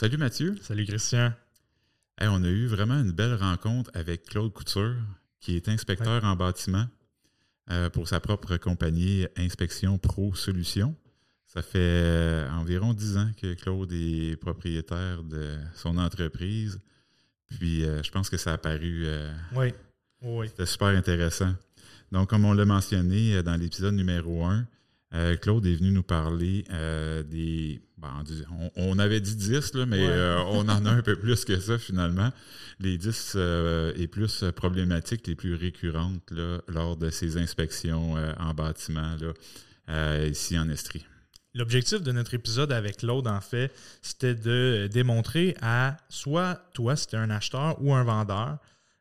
Salut Mathieu. Salut Christian. on a eu vraiment une belle rencontre avec Claude Couture, qui est inspecteur en bâtiment euh, pour sa propre compagnie Inspection Pro Solutions. Ça fait euh, environ dix ans que Claude est propriétaire de son entreprise. Puis euh, je pense que ça a paru. oui. oui. C'était super intéressant. Donc, comme on l'a mentionné dans l'épisode numéro un, euh, Claude est venu nous parler euh, des. on, avait dit 10, là, mais euh, on en a un peu plus que ça finalement. Les 10 et plus problématiques les plus récurrentes là, lors de ces inspections en bâtiment là, ici en Estrie. L'objectif de notre épisode avec Claude, en fait, c'était de démontrer à soit toi, si tu es un acheteur ou un vendeur,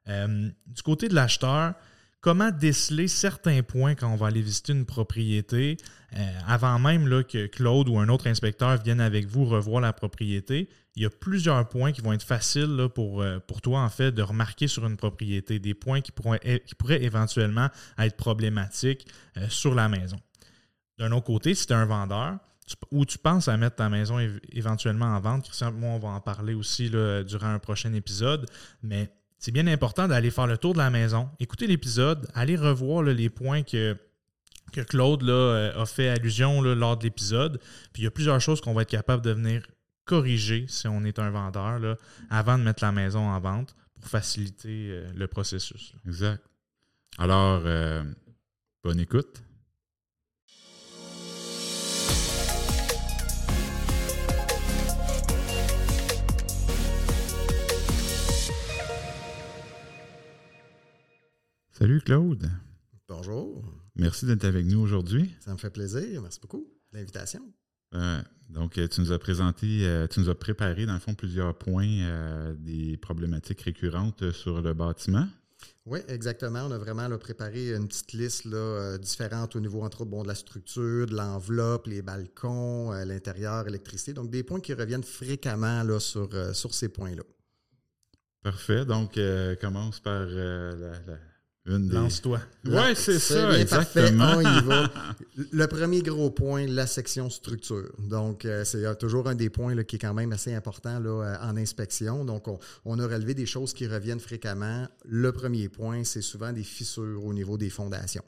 du côté de l'acheteur, comment déceler certains points quand on va aller visiter une propriété euh, avant même que Claude ou un autre inspecteur vienne avec vous revoir la propriété. Il y a plusieurs points qui vont être faciles pour, euh, pour toi, en fait, de remarquer sur une propriété, des points qui pourraient, qui pourraient éventuellement être problématiques euh, sur la maison. D'un autre côté, si tu es un vendeur, ou tu penses à mettre ta maison éventuellement en vente, Christian, moi, on va en parler aussi durant un prochain épisode, mais c'est bien important d'aller faire le tour de la maison, écouter l'épisode, aller revoir les points que, que Claude euh, a fait allusion lors de l'épisode. Puis il y a plusieurs choses qu'on va être capable de venir corriger si on est un vendeur avant de mettre la maison en vente pour faciliter euh, le processus. Exact. Alors, euh, bonne écoute. Salut Claude. Bonjour. Merci d'être avec nous aujourd'hui. Ça me fait plaisir. Merci beaucoup de l'invitation. Euh, donc, euh, tu nous as présenté, euh, tu nous as préparé, dans le fond, plusieurs points des problématiques récurrentes sur le bâtiment. Oui, exactement. On a vraiment préparé une petite liste là, différente au niveau, entre autres, bon, de la structure, de l'enveloppe, les balcons, l'intérieur, l'électricité. Donc, des points qui reviennent fréquemment là, sur, sur ces points-là. Parfait. Donc, commence par la, Lance-toi. Oui, c'est ça, exactement. Le premier gros point, la section structure. Donc, euh, c'est euh, toujours un des points qui est quand même assez important là, euh, en inspection. Donc, on, a relevé des choses qui reviennent fréquemment. Le premier point, c'est souvent des fissures au niveau des fondations.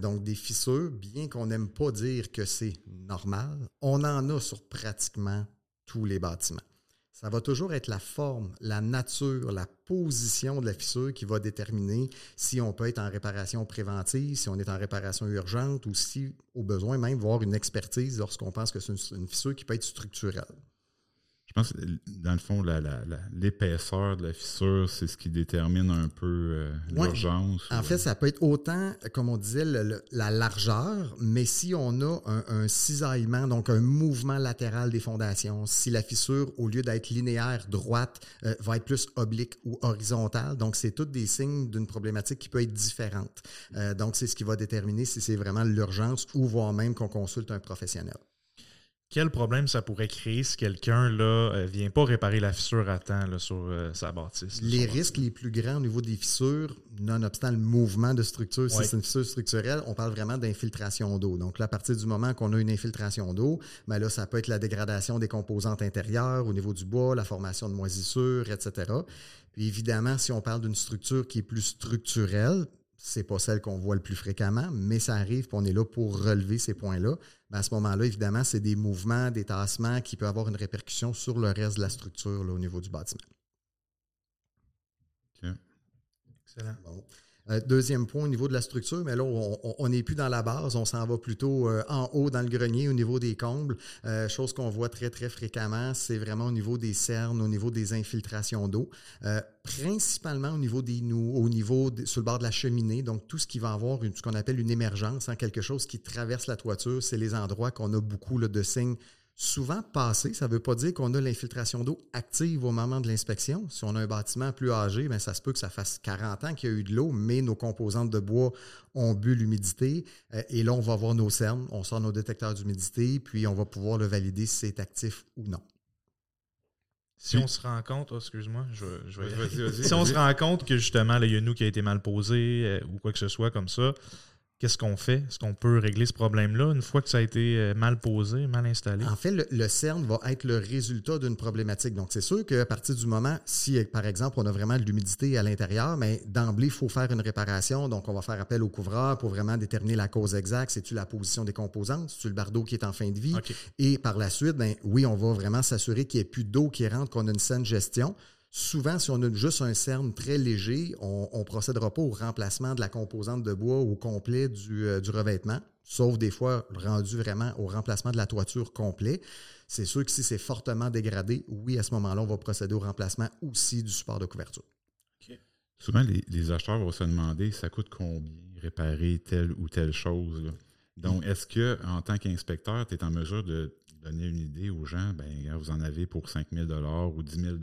donc, des fissures, bien qu'on n'aime pas dire que c'est normal, on en a sur pratiquement tous les bâtiments ça va toujours être la forme, la nature, la position de la fissure qui va déterminer si on peut être en réparation préventive, si on est en réparation urgente ou si, au besoin même, voir une expertise lorsqu'on pense que c'est une, fissure qui peut être structurelle. Je pense que, dans le fond, l'épaisseur de la fissure, c'est ce qui détermine un peu euh, l'urgence. En fait, ça peut être autant, comme on disait, la largeur, mais si on a un, cisaillement, donc un mouvement latéral des fondations, si la fissure, au lieu d'être linéaire, droite, euh, va être plus oblique ou horizontale, donc c'est tous des signes d'une problématique qui peut être différente. Euh, donc, c'est ce qui va déterminer si c'est vraiment l'urgence ou voire même qu'on consulte un professionnel quel problème ça pourrait créer si quelqu'un ne euh, vient pas réparer la fissure à temps sur euh, sa bâtisse? les risques les plus grands au niveau des fissures, nonobstant le mouvement de structure, si c'est une fissure structurelle, on parle vraiment d'infiltration d'eau. Donc là, à partir du moment qu'on a une infiltration d'eau, ben là, ça peut être la dégradation des composantes intérieures au niveau du bois, la formation de moisissures, etc. Puis évidemment, si on parle d'une structure qui est plus structurelle, c'est pas celle qu'on voit le plus fréquemment, mais ça arrive, qu'on est là pour relever ces points-là. Ben, à ce moment-là, évidemment, c'est des mouvements, des tassements qui peuvent avoir une répercussion sur le reste de la structure au niveau du bâtiment. Excellent. Euh, deuxième point au niveau de la structure, mais là, on n'est plus dans la base, on s'en va plutôt euh, en haut dans le grenier au niveau des combles. Euh, chose qu'on voit très, très fréquemment, c'est vraiment au niveau des cernes, au niveau des infiltrations d'eau, principalement au niveau des au niveau sur le bord de la cheminée. Donc, tout ce qui va avoir ce qu'on appelle une émergence, hein, quelque chose qui traverse la toiture, c'est les endroits qu'on a beaucoup de signes souvent passé. Ça ne veut pas dire qu'on a l'infiltration d'eau active au moment de l'inspection. Si on a un bâtiment plus âgé, bien, ça se peut que ça fasse 40 ans qu'il y a eu de l'eau, mais nos composantes de bois ont bu l'humidité. Euh, et là, on va voir nos cernes, on sort nos détecteurs d'humidité, puis on va pouvoir le valider si c'est actif ou non. Si on se rend compte, oh, excuse-moi, je, vais. si on se rend compte que justement, il y a nous qui a été mal posé euh, ou quoi que ce soit comme ça, qu'est-ce qu'on fait? Est-ce qu'on peut régler ce problème-là une fois que ça a été euh, mal posé, mal installé? En fait, le, le CERN va être le résultat d'une problématique. Donc, c'est sûr qu'à partir du moment, si, par exemple, on a vraiment de l'humidité à l'intérieur, mais d'emblée, il faut faire une réparation. Donc, on va faire appel au couvreur pour vraiment déterminer la cause exacte. C'est-tu la position des composantes? C'est-tu le bardeau qui est en fin de vie? Et par la suite, ben, oui, on va vraiment s'assurer qu'il n'y ait plus d'eau qui rentre, qu'on a une saine gestion. Souvent, si on a juste un cerne très léger, on ne procédera pas au remplacement de la composante de bois au complet du, euh, du revêtement, sauf des fois rendu vraiment au remplacement de la toiture complet. C'est sûr que si c'est fortement dégradé, oui, à ce moment-là, on va procéder au remplacement aussi du support de couverture. Souvent, les, les acheteurs vont se demander ça coûte combien réparer telle ou telle chose. là? Donc, est-ce que en tant qu'inspecteur, tu es en mesure de donner une idée aux gens, ben, vous en avez pour 5 000 ou 10 000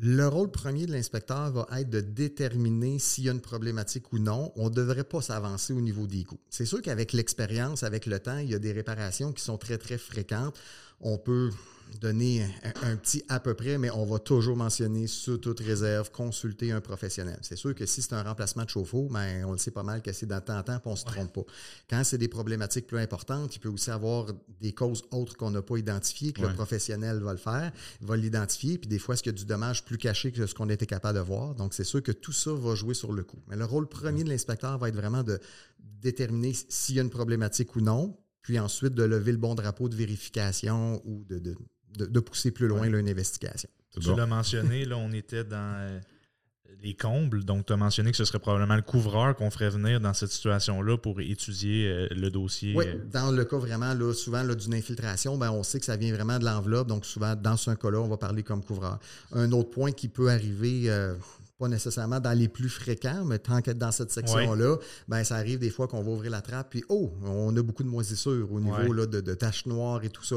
Le rôle premier de l'inspecteur va être de déterminer s'il y a une problématique ou non. On ne devrait pas s'avancer au niveau des coûts. C'est sûr qu'avec l'expérience, avec le temps, il y a des réparations qui sont très, très fréquentes. On peut donner un, un petit à peu près, mais on va toujours mentionner sous toute réserve, consulter un professionnel. C'est sûr que si c'est un remplacement de chauffe-eau, ben, on le sait pas mal que c'est dans temps en temps, puis on ne se trompe pas. Quand c'est des problématiques plus importantes, il peut aussi avoir des causes autres qu'on n'a pas identifiées, que Ouais. le professionnel va le faire, va l'identifier, puis des fois, est-ce qu'il y a du dommage plus caché que ce qu'on était capable de voir? Donc, c'est sûr que tout ça va jouer sur le coup. Mais le rôle premier de l'inspecteur va être vraiment de déterminer s'il y a une problématique ou non, puis ensuite de lever le bon drapeau de vérification ou de, de, de- de pousser plus loin Ouais. là, une investigation. Tu bon. l'as mentionné, là, on était dans euh, les combles. Donc, tu as mentionné que ce serait probablement le couvreur qu'on ferait venir dans cette situation-là pour étudier euh, le dossier. Oui, euh, dans le cas vraiment, là, souvent là, d'une infiltration, ben, on sait que ça vient vraiment de l'enveloppe. Donc, souvent, dans ce cas-là, on va parler comme couvreur. Un autre point qui peut arriver, euh, pas nécessairement dans les plus fréquents, mais tant qu'être dans cette section-là, ben, ça arrive des fois qu'on va ouvrir la trappe, puis oh, on a beaucoup de moisissures au niveau Ouais. là, de, de taches noires et tout ça.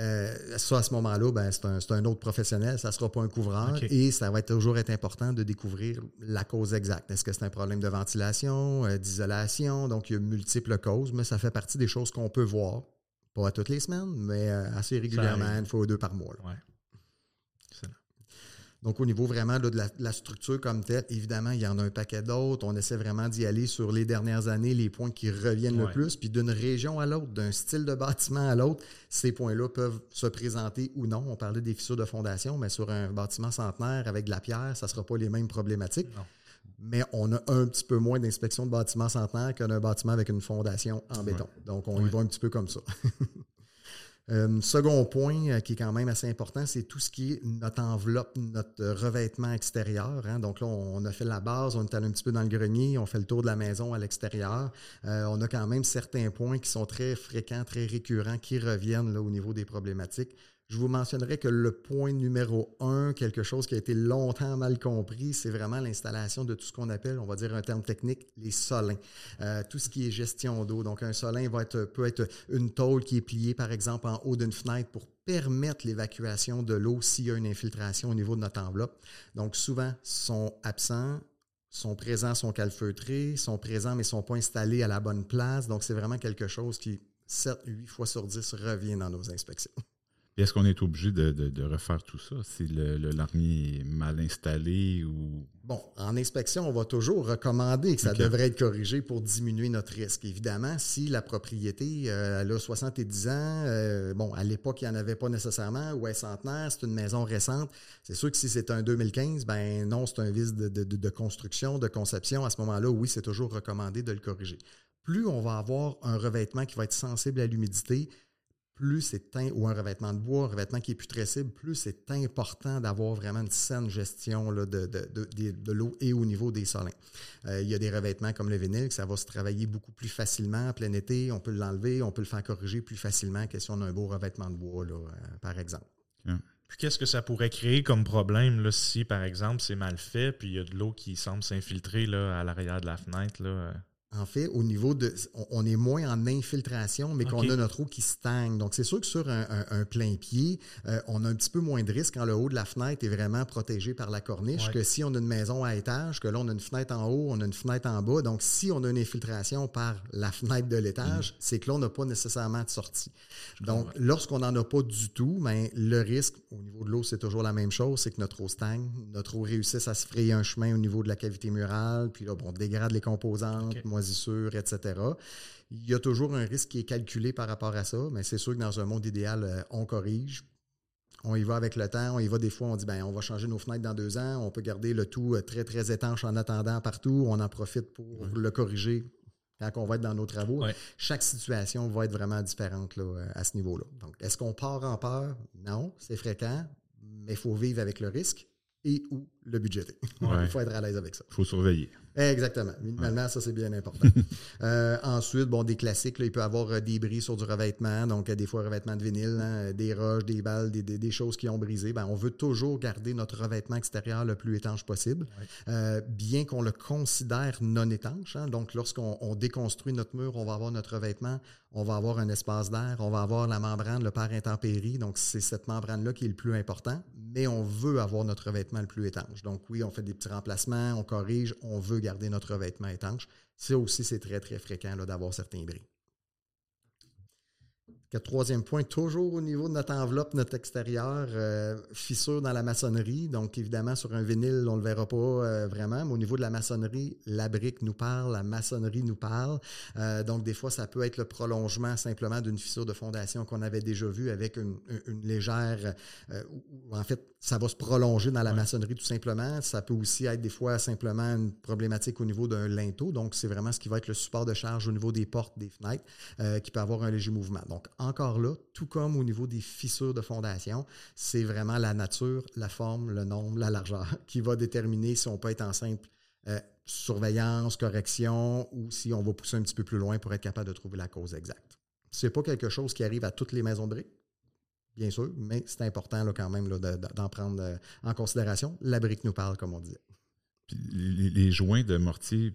Euh, ça, à ce moment-là, ben, c'est un, un autre professionnel, ça ne sera pas un couvreur, et ça va être toujours être important de découvrir la cause exacte. Est-ce que c'est un problème de ventilation, euh, d'isolation? Donc, il y a multiples causes, mais ça fait partie des choses qu'on peut voir. Pas toutes les semaines, mais euh, assez régulièrement, une fois ou deux par mois. là. ouais. Donc, au niveau vraiment là, de, la, de la structure comme telle, évidemment, il y en a un paquet d'autres. On essaie vraiment d'y aller sur les dernières années, les points qui reviennent Ouais. le plus. Puis d'une région à l'autre, d'un style de bâtiment à l'autre, ces points-là peuvent se présenter ou non. On parlait des fissures de fondation, mais sur un bâtiment centenaire avec de la pierre, ça ne sera pas les mêmes problématiques. Non. Mais on a un petit peu moins d'inspection de bâtiments centenaires qu'un bâtiment avec une fondation en béton. Donc, on y va un petit peu comme ça. Euh, second point euh, qui est quand même assez important, c'est tout ce qui est notre enveloppe, notre revêtement extérieur. hein. Donc là, on a fait la base, on est allé un petit peu dans le grenier, on fait le tour de la maison à l'extérieur. Euh, on a quand même certains points qui sont très fréquents, très récurrents, qui reviennent au niveau des problématiques. Je vous mentionnerai que le point numéro un, quelque chose qui a été longtemps mal compris, c'est vraiment l'installation de tout ce qu'on appelle, on va dire un terme technique, les solins. Euh, tout ce qui est gestion d'eau. Donc, un solin peut être une tôle qui est pliée, par exemple, en haut d'une fenêtre pour permettre l'évacuation de l'eau s'il y a une infiltration au niveau de notre enveloppe. Donc, souvent, sont absents, sont présents, sont calfeutrés, sont présents, mais ne sont pas installés à la bonne place. Donc, c'est vraiment quelque chose qui, 7, 8 fois sur 10, revient dans nos inspections. Est-ce qu'on est obligé de, de- de refaire tout ça si le, le larmier est mal installé ou? Bon, en inspection, on va toujours recommander que ça devrait être corrigé pour diminuer notre risque. Évidemment, si la propriété, euh, elle a 70 ans, euh, bon, à l'époque, il n'y en avait pas nécessairement, ou est centenaire, c'est une maison récente, c'est sûr que si c'est un 2015, ben non, c'est un vice de construction, de conception. À ce moment-là, oui, c'est toujours recommandé de le corriger. Plus on va avoir un revêtement qui va être sensible à l'humidité, plus c'est ou un revêtement de bois, un revêtement qui est putrescible, plus c'est important d'avoir vraiment une saine gestion de, l'eau et au niveau des solins. Euh, il y a des revêtements comme le vinyle, ça va se travailler beaucoup plus facilement en plein été. On peut l'enlever, on peut le faire corriger plus facilement que si on a un beau revêtement de bois, euh, par exemple. Puis qu'est-ce que ça pourrait créer comme problème là, si, par exemple, c'est mal fait, puis il y a de l'eau qui semble s'infiltrer à l'arrière de la fenêtre? Là. En fait, au niveau de. On, est moins en infiltration, mais qu'on a notre eau qui stagne. Donc, c'est sûr que sur un, un- un plein pied, euh, on a un petit peu moins de risque quand le haut de la fenêtre est vraiment protégé par la corniche Ouais. que si on a une maison à étage, que là, on a une fenêtre en haut, on a une fenêtre en bas. Donc, si on a une infiltration par la fenêtre de l'étage, c'est que là, on n'a pas nécessairement de sortie. Donc, lorsqu'on n'en a pas du tout, ben, le risque au niveau de l'eau, c'est toujours la même chose, c'est que notre eau stagne, notre eau réussisse à se frayer un chemin au niveau de la cavité murale, puis là, bon, on dégrade les composantes. Etc. Il y a toujours un risque qui est calculé par rapport à ça, mais c'est sûr que dans un monde idéal, euh, on corrige. On y va avec le temps, on y va des fois, on dit ben on va changer nos fenêtres dans deux ans, on peut garder le tout euh, très très étanche en attendant partout, on en profite pour le corriger quand on va être dans nos travaux. Chaque situation va être vraiment différente là, euh, à ce niveau-là. Donc, est-ce qu'on part en peur? Non, c'est fréquent, mais il faut vivre avec le risque et ou le budgéter. Ouais. Il faut être à l'aise avec ça. Il faut surveiller. Exactement. Minimalement, ça, c'est bien important. Euh, ensuite, bon, des classiques, là, il peut y avoir euh, des bris sur du revêtement, donc euh, des fois revêtement de vinyle, hein, des roches, des balles, des, des- des choses qui ont brisé. Ben, on veut toujours garder notre revêtement extérieur le plus étanche possible, Euh, bien qu'on le considère non étanche. hein. donc, lorsqu'on on déconstruit notre mur, on va avoir notre revêtement, on va avoir un espace d'air, on va avoir la membrane, le pare intempérie. Donc, c'est cette membrane-là qui est le plus important, mais on veut avoir notre revêtement le plus étanche. Donc, oui, on fait des petits remplacements, on corrige, on veut garder notre revêtement étanche. Ça aussi, c'est très, très fréquent d'avoir certains bris. Quatre- Troisième point, toujours au niveau de notre enveloppe, notre extérieur, euh, fissure dans la maçonnerie. Donc, évidemment, sur un vinyle, on ne le verra pas euh, vraiment, mais au niveau de la maçonnerie, la brique nous parle, la maçonnerie nous parle. Euh, donc, des fois, ça peut être le prolongement simplement d'une fissure de fondation qu'on avait déjà vue avec une, une- légère... en fait, ça va se prolonger dans la maçonnerie tout simplement. Ça peut aussi être des fois simplement une problématique au niveau d'un linteau. Donc, c'est vraiment ce qui va être le support de charge au niveau des portes, des fenêtres, qui peut avoir un léger mouvement. Donc, encore là, tout comme au niveau des fissures de fondation, c'est vraiment la nature, la forme, le nombre, la largeur qui va déterminer si on peut être en simple euh, surveillance, correction ou si on va pousser un petit peu plus loin pour être capable de trouver la cause exacte. C'est pas quelque chose qui arrive à toutes les maisons de briques, bien sûr, mais c'est important quand même d'en prendre euh, en considération. La brique nous parle, comme on disait. Les, joints de mortier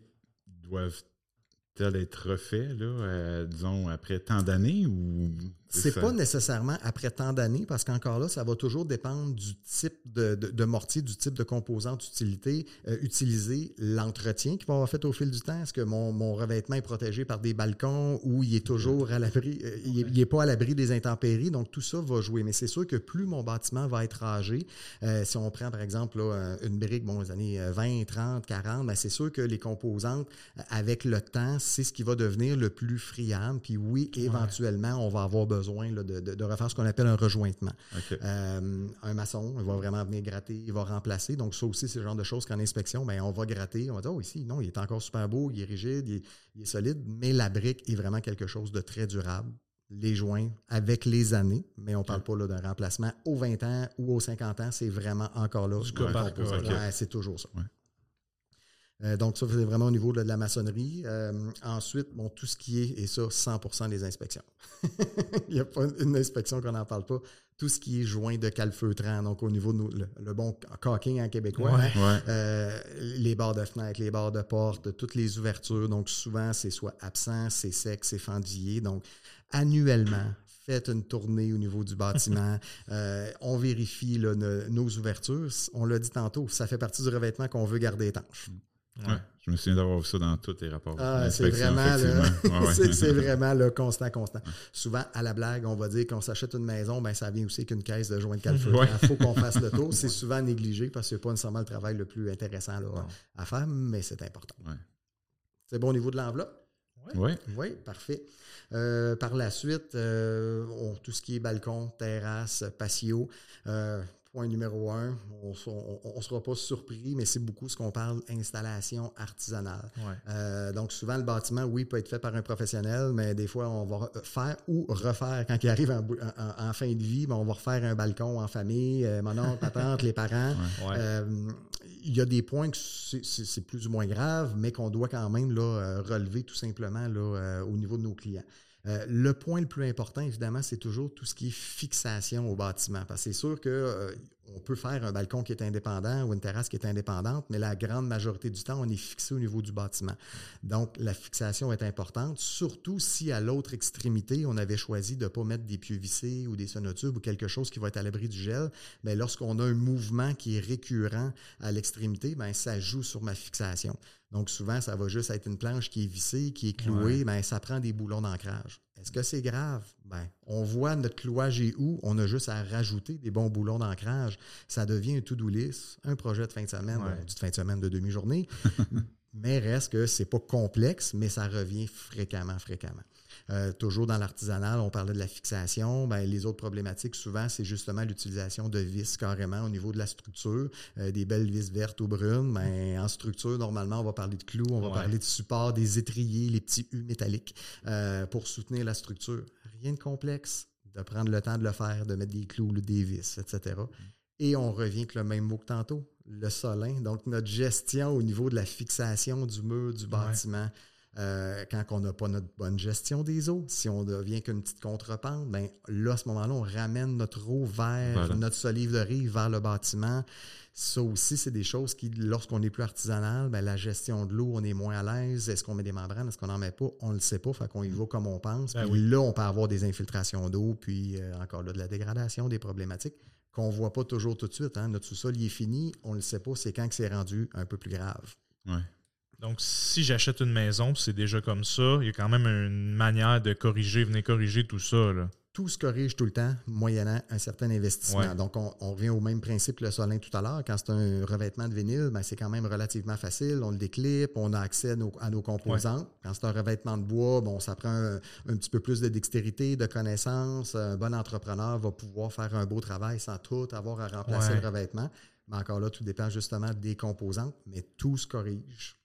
doivent-ils être refaits, là, euh, disons, après tant d'années ou. C'est pas nécessairement après tant d'années, parce qu'encore là, ça va toujours dépendre du type de, de- de mortier, du type de composante utilité, euh, utilisé, l'entretien qui va avoir fait au fil du temps. Est-ce que mon, mon revêtement est protégé par des balcons ou il est toujours à l'abri, euh, il, il est pas à l'abri des intempéries? Donc, tout ça va jouer. Mais c'est sûr que plus mon bâtiment va être âgé, euh, si on prend par exemple là, une brique, bon, les années euh, 20, 30, 40, ben, c'est sûr que les composantes, euh, avec le temps, c'est ce qui va devenir le plus friable. Puis oui, éventuellement, on va avoir besoin là, de, de- de refaire ce qu'on appelle un rejointement. Euh, un maçon, il va vraiment venir gratter, il va remplacer. Donc, ça aussi, c'est le genre de choses qu'en inspection, ben, on va gratter, on va dire, oh, ici, non, il est encore super beau, il est rigide, il est, il est solide, mais la brique est vraiment quelque chose de très durable. Les joints avec les années, mais on ne parle pas là, d'un remplacement aux 20 ans ou aux 50 ans, c'est vraiment encore là. Du cas un par composant. cas, ok. Ouais, c'est toujours ça. Ouais. Euh, donc, ça, c'est vraiment au niveau de, de la maçonnerie. Euh, ensuite, bon, tout ce qui est, et ça, 100% des inspections. Il n'y a pas une inspection qu'on n'en parle pas. Tout ce qui est joint de calfeutrant, donc au niveau de nos- le, le bon caulking en québécois, Ouais. Ouais. euh, les barres de fenêtre, les barres de porte, toutes les ouvertures. Donc, souvent, c'est soit absent, c'est sec, c'est fendillé. Donc, annuellement, faites une tournée au niveau du bâtiment. Euh, on vérifie là, ne- nos ouvertures. On l'a dit tantôt, ça fait partie du revêtement qu'on veut garder étanche. Ouais. Je me souviens d'avoir vu ça dans tous les rapports. Ah, c'est vraiment, le, effectivement. Ouais, ouais. c'est, vraiment le constant, constant. Souvent, à la blague, on va dire qu'on s'achète une maison, ben ça vient aussi qu'une caisse de joints de calfeutre. Ouais. Il faut qu'on fasse le tour. C'est souvent négligé parce que c'est pas nécessairement le travail le plus intéressant là, à faire, mais c'est important. Ouais. C'est bon au niveau de l'enveloppe? Ouais. Oui, parfait. Euh, par la suite, euh, on- tout ce qui est balcon, terrasse, patio. euh, point numéro un, on ne sera pas surpris, mais c'est beaucoup ce qu'on parle installation artisanale. Ouais. Euh, donc, souvent, le bâtiment, oui, peut être fait par un professionnel, mais des fois, on va re- faire ou refaire, quand il arrive en, en- en fin de vie, ben, on va refaire un balcon en famille, euh, mon oncle, ma tante, les parents. Ouais. Euh, il y a des points que c'est- plus ou moins grave, mais qu'on doit quand même là, euh, relever tout simplement là, au niveau de nos clients. Euh, le point le plus important, évidemment, c'est toujours tout ce qui est fixation au bâtiment. Parce que c'est sûr que euh, peut faire un balcon qui est indépendant ou une terrasse qui est indépendante, mais la grande majorité du temps, on est fixé au niveau du bâtiment. Donc, la fixation est importante, surtout si à l'autre extrémité, on avait choisi de ne pas mettre des pieux vissés ou des sonotubes ou quelque chose qui va être à l'abri du gel. Mais lorsqu'on a un mouvement qui est récurrent à l'extrémité, ben, ça joue sur ma fixation. Donc, souvent, ça va juste être une planche qui est vissée, qui est clouée, ben, ça prend des boulons d'ancrage. Est-ce que c'est grave? Ben, on voit notre clouage est où, on a juste à rajouter des bons boulons d'ancrage. Ça devient un lisse, un projet de fin de semaine, Ouais. bon, dit de fin de semaine de demi-journée. Mais reste que c'est pas complexe, mais ça revient fréquemment, fréquemment. Euh, toujours dans l'artisanal, on parlait de la fixation. Ben, les autres problématiques, souvent, c'est justement l'utilisation de vis carrément au niveau de la structure, euh, des belles vis vertes ou brunes. Ben, en structure, normalement, on va parler de clous, on va parler de support, des étriers, les petits U métalliques euh, pour soutenir la structure. Rien de complexe, de prendre le temps de le faire, de mettre des clous, des vis, etc. Et on revient avec le même mot que tantôt, le solin. Donc, notre gestion au niveau de la fixation du mur, du bâtiment. Euh, quand on n'a pas notre bonne gestion des eaux, si on devient qu'une petite contrepente, ben là, à ce moment-là, on ramène notre eau vers notre solive de rive, vers le bâtiment. Ça aussi, c'est des choses qui, lorsqu'on est plus artisanal, ben, la gestion de l'eau, on est moins à l'aise. Est-ce qu'on met des membranes? Est-ce qu'on n'en met pas? On ne le sait pas. Fait qu'on y va comme on pense. Ben puis là, on peut avoir des infiltrations d'eau, puis euh, encore là, de la dégradation, des problématiques qu'on ne voit pas toujours tout de suite. Hein. Notre sous-sol, il est fini. On ne le sait pas. C'est quand que c'est rendu un peu plus grave. Ouais. Donc, si j'achète une maison, c'est déjà comme ça, il y a quand même une manière de corriger, venir corriger tout ça. Là. Tout se corrige tout le temps, moyennant un certain investissement. Donc, on, revient au même principe que le solin tout à l'heure. Quand c'est un revêtement de vinyle, ben, c'est quand même relativement facile. On le déclipe, on a accès à nos, composants. Quand c'est un revêtement de bois, bon, ça prend un, petit peu plus de dextérité, de connaissance. Un bon entrepreneur va pouvoir faire un beau travail sans tout avoir à remplacer le revêtement. Mais encore là, tout dépend justement des composants, mais tout se corrige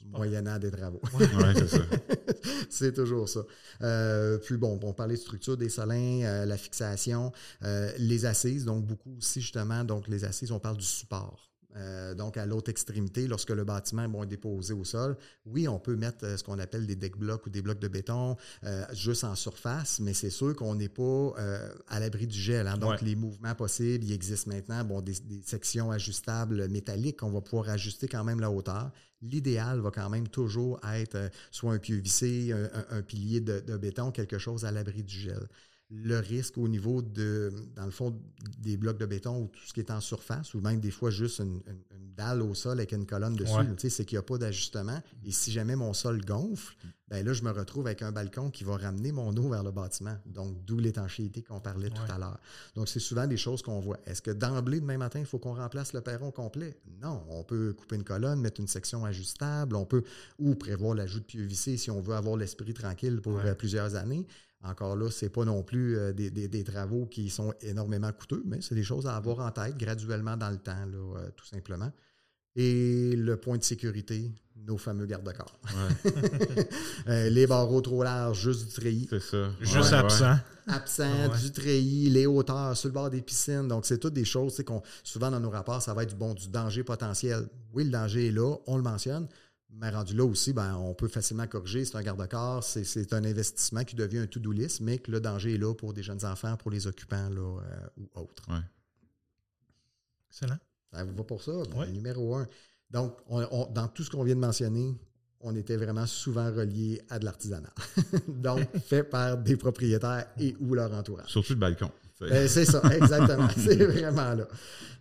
moyennant des travaux. c'est toujours ça. Euh, puis bon, on parlait de structure des solins, euh, la fixation, euh, les assises, donc beaucoup aussi justement, donc les assises, on parle du support. Donc, à l'autre extrémité, lorsque le bâtiment est déposé au sol, oui, on peut mettre ce qu'on appelle des deck blocs ou des blocs de béton juste en surface, mais c'est sûr qu'on n'est pas à l'abri du gel. Hein. Donc, les mouvements possibles, il existe maintenant bon, des, des sections ajustables métalliques qu'on va pouvoir ajuster quand même la hauteur l'idéal va quand même toujours être euh, soit un pieu vissé, un, pilier de, béton, quelque chose à l'abri du gel. Le risque au niveau de, dans le fond, des blocs de béton ou tout ce qui est en surface, ou même des fois juste une, dalle au sol avec une colonne dessus, c'est qu'il n'y a pas d'ajustement. Et si jamais mon sol gonfle, ben là, je me retrouve avec un balcon qui va ramener mon eau vers le bâtiment. Donc, d'où l'étanchéité qu'on parlait tout à l'heure. Donc, c'est souvent des choses qu'on voit. Est-ce que d'emblée, demain matin, il faut qu'on remplace le perron complet? Non. On peut couper une colonne, mettre une section ajustable, on peut, ou prévoir l'ajout de pieux vissés si on veut avoir l'esprit tranquille pour euh, plusieurs années. Encore là, ce n'est pas non plus euh, des, travaux qui sont énormément coûteux, mais c'est des choses à avoir en tête graduellement dans le temps, euh, tout simplement. Et le point de sécurité, nos fameux garde-corps. Euh, les barreaux trop larges, juste du treillis. C'est ça. Juste absent. Absent, du treillis, les hauteurs sur le bord des piscines. Donc, c'est toutes des choses qu'on, souvent dans nos rapports, ça va être du bon, du danger potentiel. Oui, le danger est là, on le mentionne. Mais rendu là aussi, ben, on peut facilement corriger. C'est un garde-corps, c'est un investissement qui devient un to-do list, mais que le danger est là pour des jeunes enfants, pour les occupants là, euh, ou autres. Ouais. Excellent. Ça vous va pour ça? Numéro un. Donc, dans tout ce qu'on vient de mentionner, on était vraiment souvent relié à de l'artisanat. Donc, fait par des propriétaires et ou leur entourage. Surtout le balcon. Ben, c'est ça, exactement. c'est vraiment là.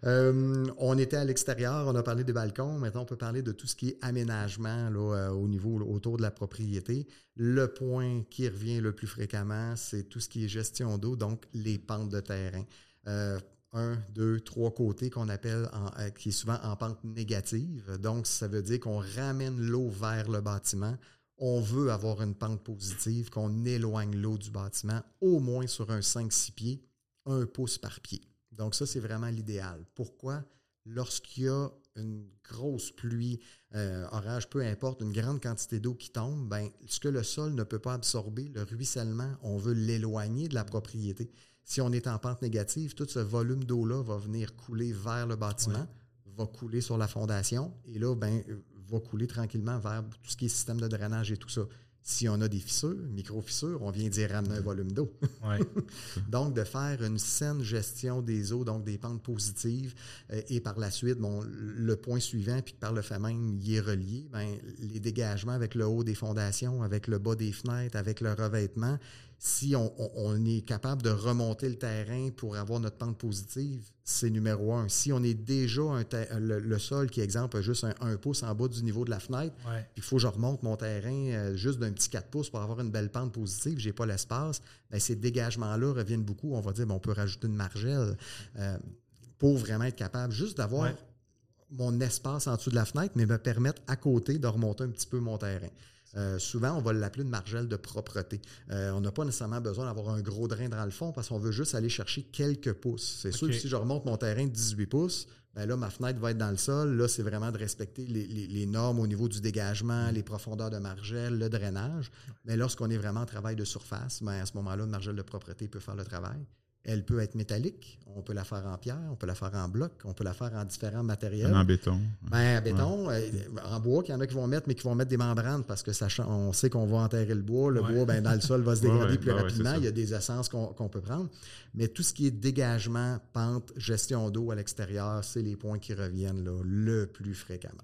Euh, on était à l'extérieur, on a parlé des balcons. Maintenant, on peut parler de tout ce qui est aménagement là, euh, au niveau autour de la propriété. Le point qui revient le plus fréquemment, c'est tout ce qui est gestion d'eau, donc les pentes de terrain. Euh, un, deux, trois côtés qu'on appelle, qui est souvent en pente négative. Donc, ça veut dire qu'on ramène l'eau vers le bâtiment. On veut avoir une pente positive, qu'on éloigne l'eau du bâtiment au moins sur un 5-6 pieds, un pouce par pied. Donc, ça, c'est vraiment l'idéal. Pourquoi? Lorsqu'il y a une grosse pluie, euh, orage, peu importe, une grande quantité d'eau qui tombe, ben, ce que le sol ne peut pas absorber, le ruissellement, on veut l'éloigner de la propriété. Si on est en pente négative, tout ce volume d'eau-là va venir couler vers le bâtiment, va couler sur la fondation et là, ben, va couler tranquillement vers tout ce qui est système de drainage et tout ça. Si on a des fissures, micro-fissures, on vient dire ramener un volume d'eau. donc, de faire une saine gestion des eaux, donc des pentes positives, euh, et par la suite, bon, le point suivant, puis par le fait même, il est relié, ben, les dégagements avec le haut des fondations, avec le bas des fenêtres, avec le revêtement, si on, est capable de remonter le terrain pour avoir notre pente positive, c'est numéro un. Si on est déjà le, sol qui, exemple, a juste un, pouce en bas du niveau de la fenêtre, il faut que je remonte mon terrain euh, juste d'un petit 4 pouces pour avoir une belle pente positive, j'ai pas l'espace, ben, ces dégagements-là reviennent beaucoup. On va dire, on peut rajouter une margelle euh, pour vraiment être capable juste d'avoir mon espace en dessous de la fenêtre, mais me permettre à côté de remonter un petit peu mon terrain. Euh, souvent, on va l'appeler une margelle de propreté. Euh, on n'a pas nécessairement besoin d'avoir un gros drain dans le fond parce qu'on veut juste aller chercher quelques pouces. C'est sûr que si je remonte mon terrain de 18 pouces, ben là, ma fenêtre va être dans le sol. Là, c'est vraiment de respecter les, normes au niveau du dégagement, les profondeurs de margelle, le drainage. Mais lorsqu'on est vraiment en travail de surface, ben à ce moment-là, une margelle de propreté peut faire le travail. Elle peut être métallique, on peut la faire en pierre, on peut la faire en bloc, on peut la faire en différents matériels. En béton. Ben, en béton, euh, en bois, qu'il y en a qui vont mettre, mais qui vont mettre des membranes parce que ça, on sait qu'on va enterrer le bois. Le bois, ben, dans le sol, va se dégrader plus rapidement. Il y a des essences qu'on peut prendre. Mais tout ce qui est dégagement, pente, gestion d'eau à l'extérieur, c'est les points qui reviennent là, le plus fréquemment.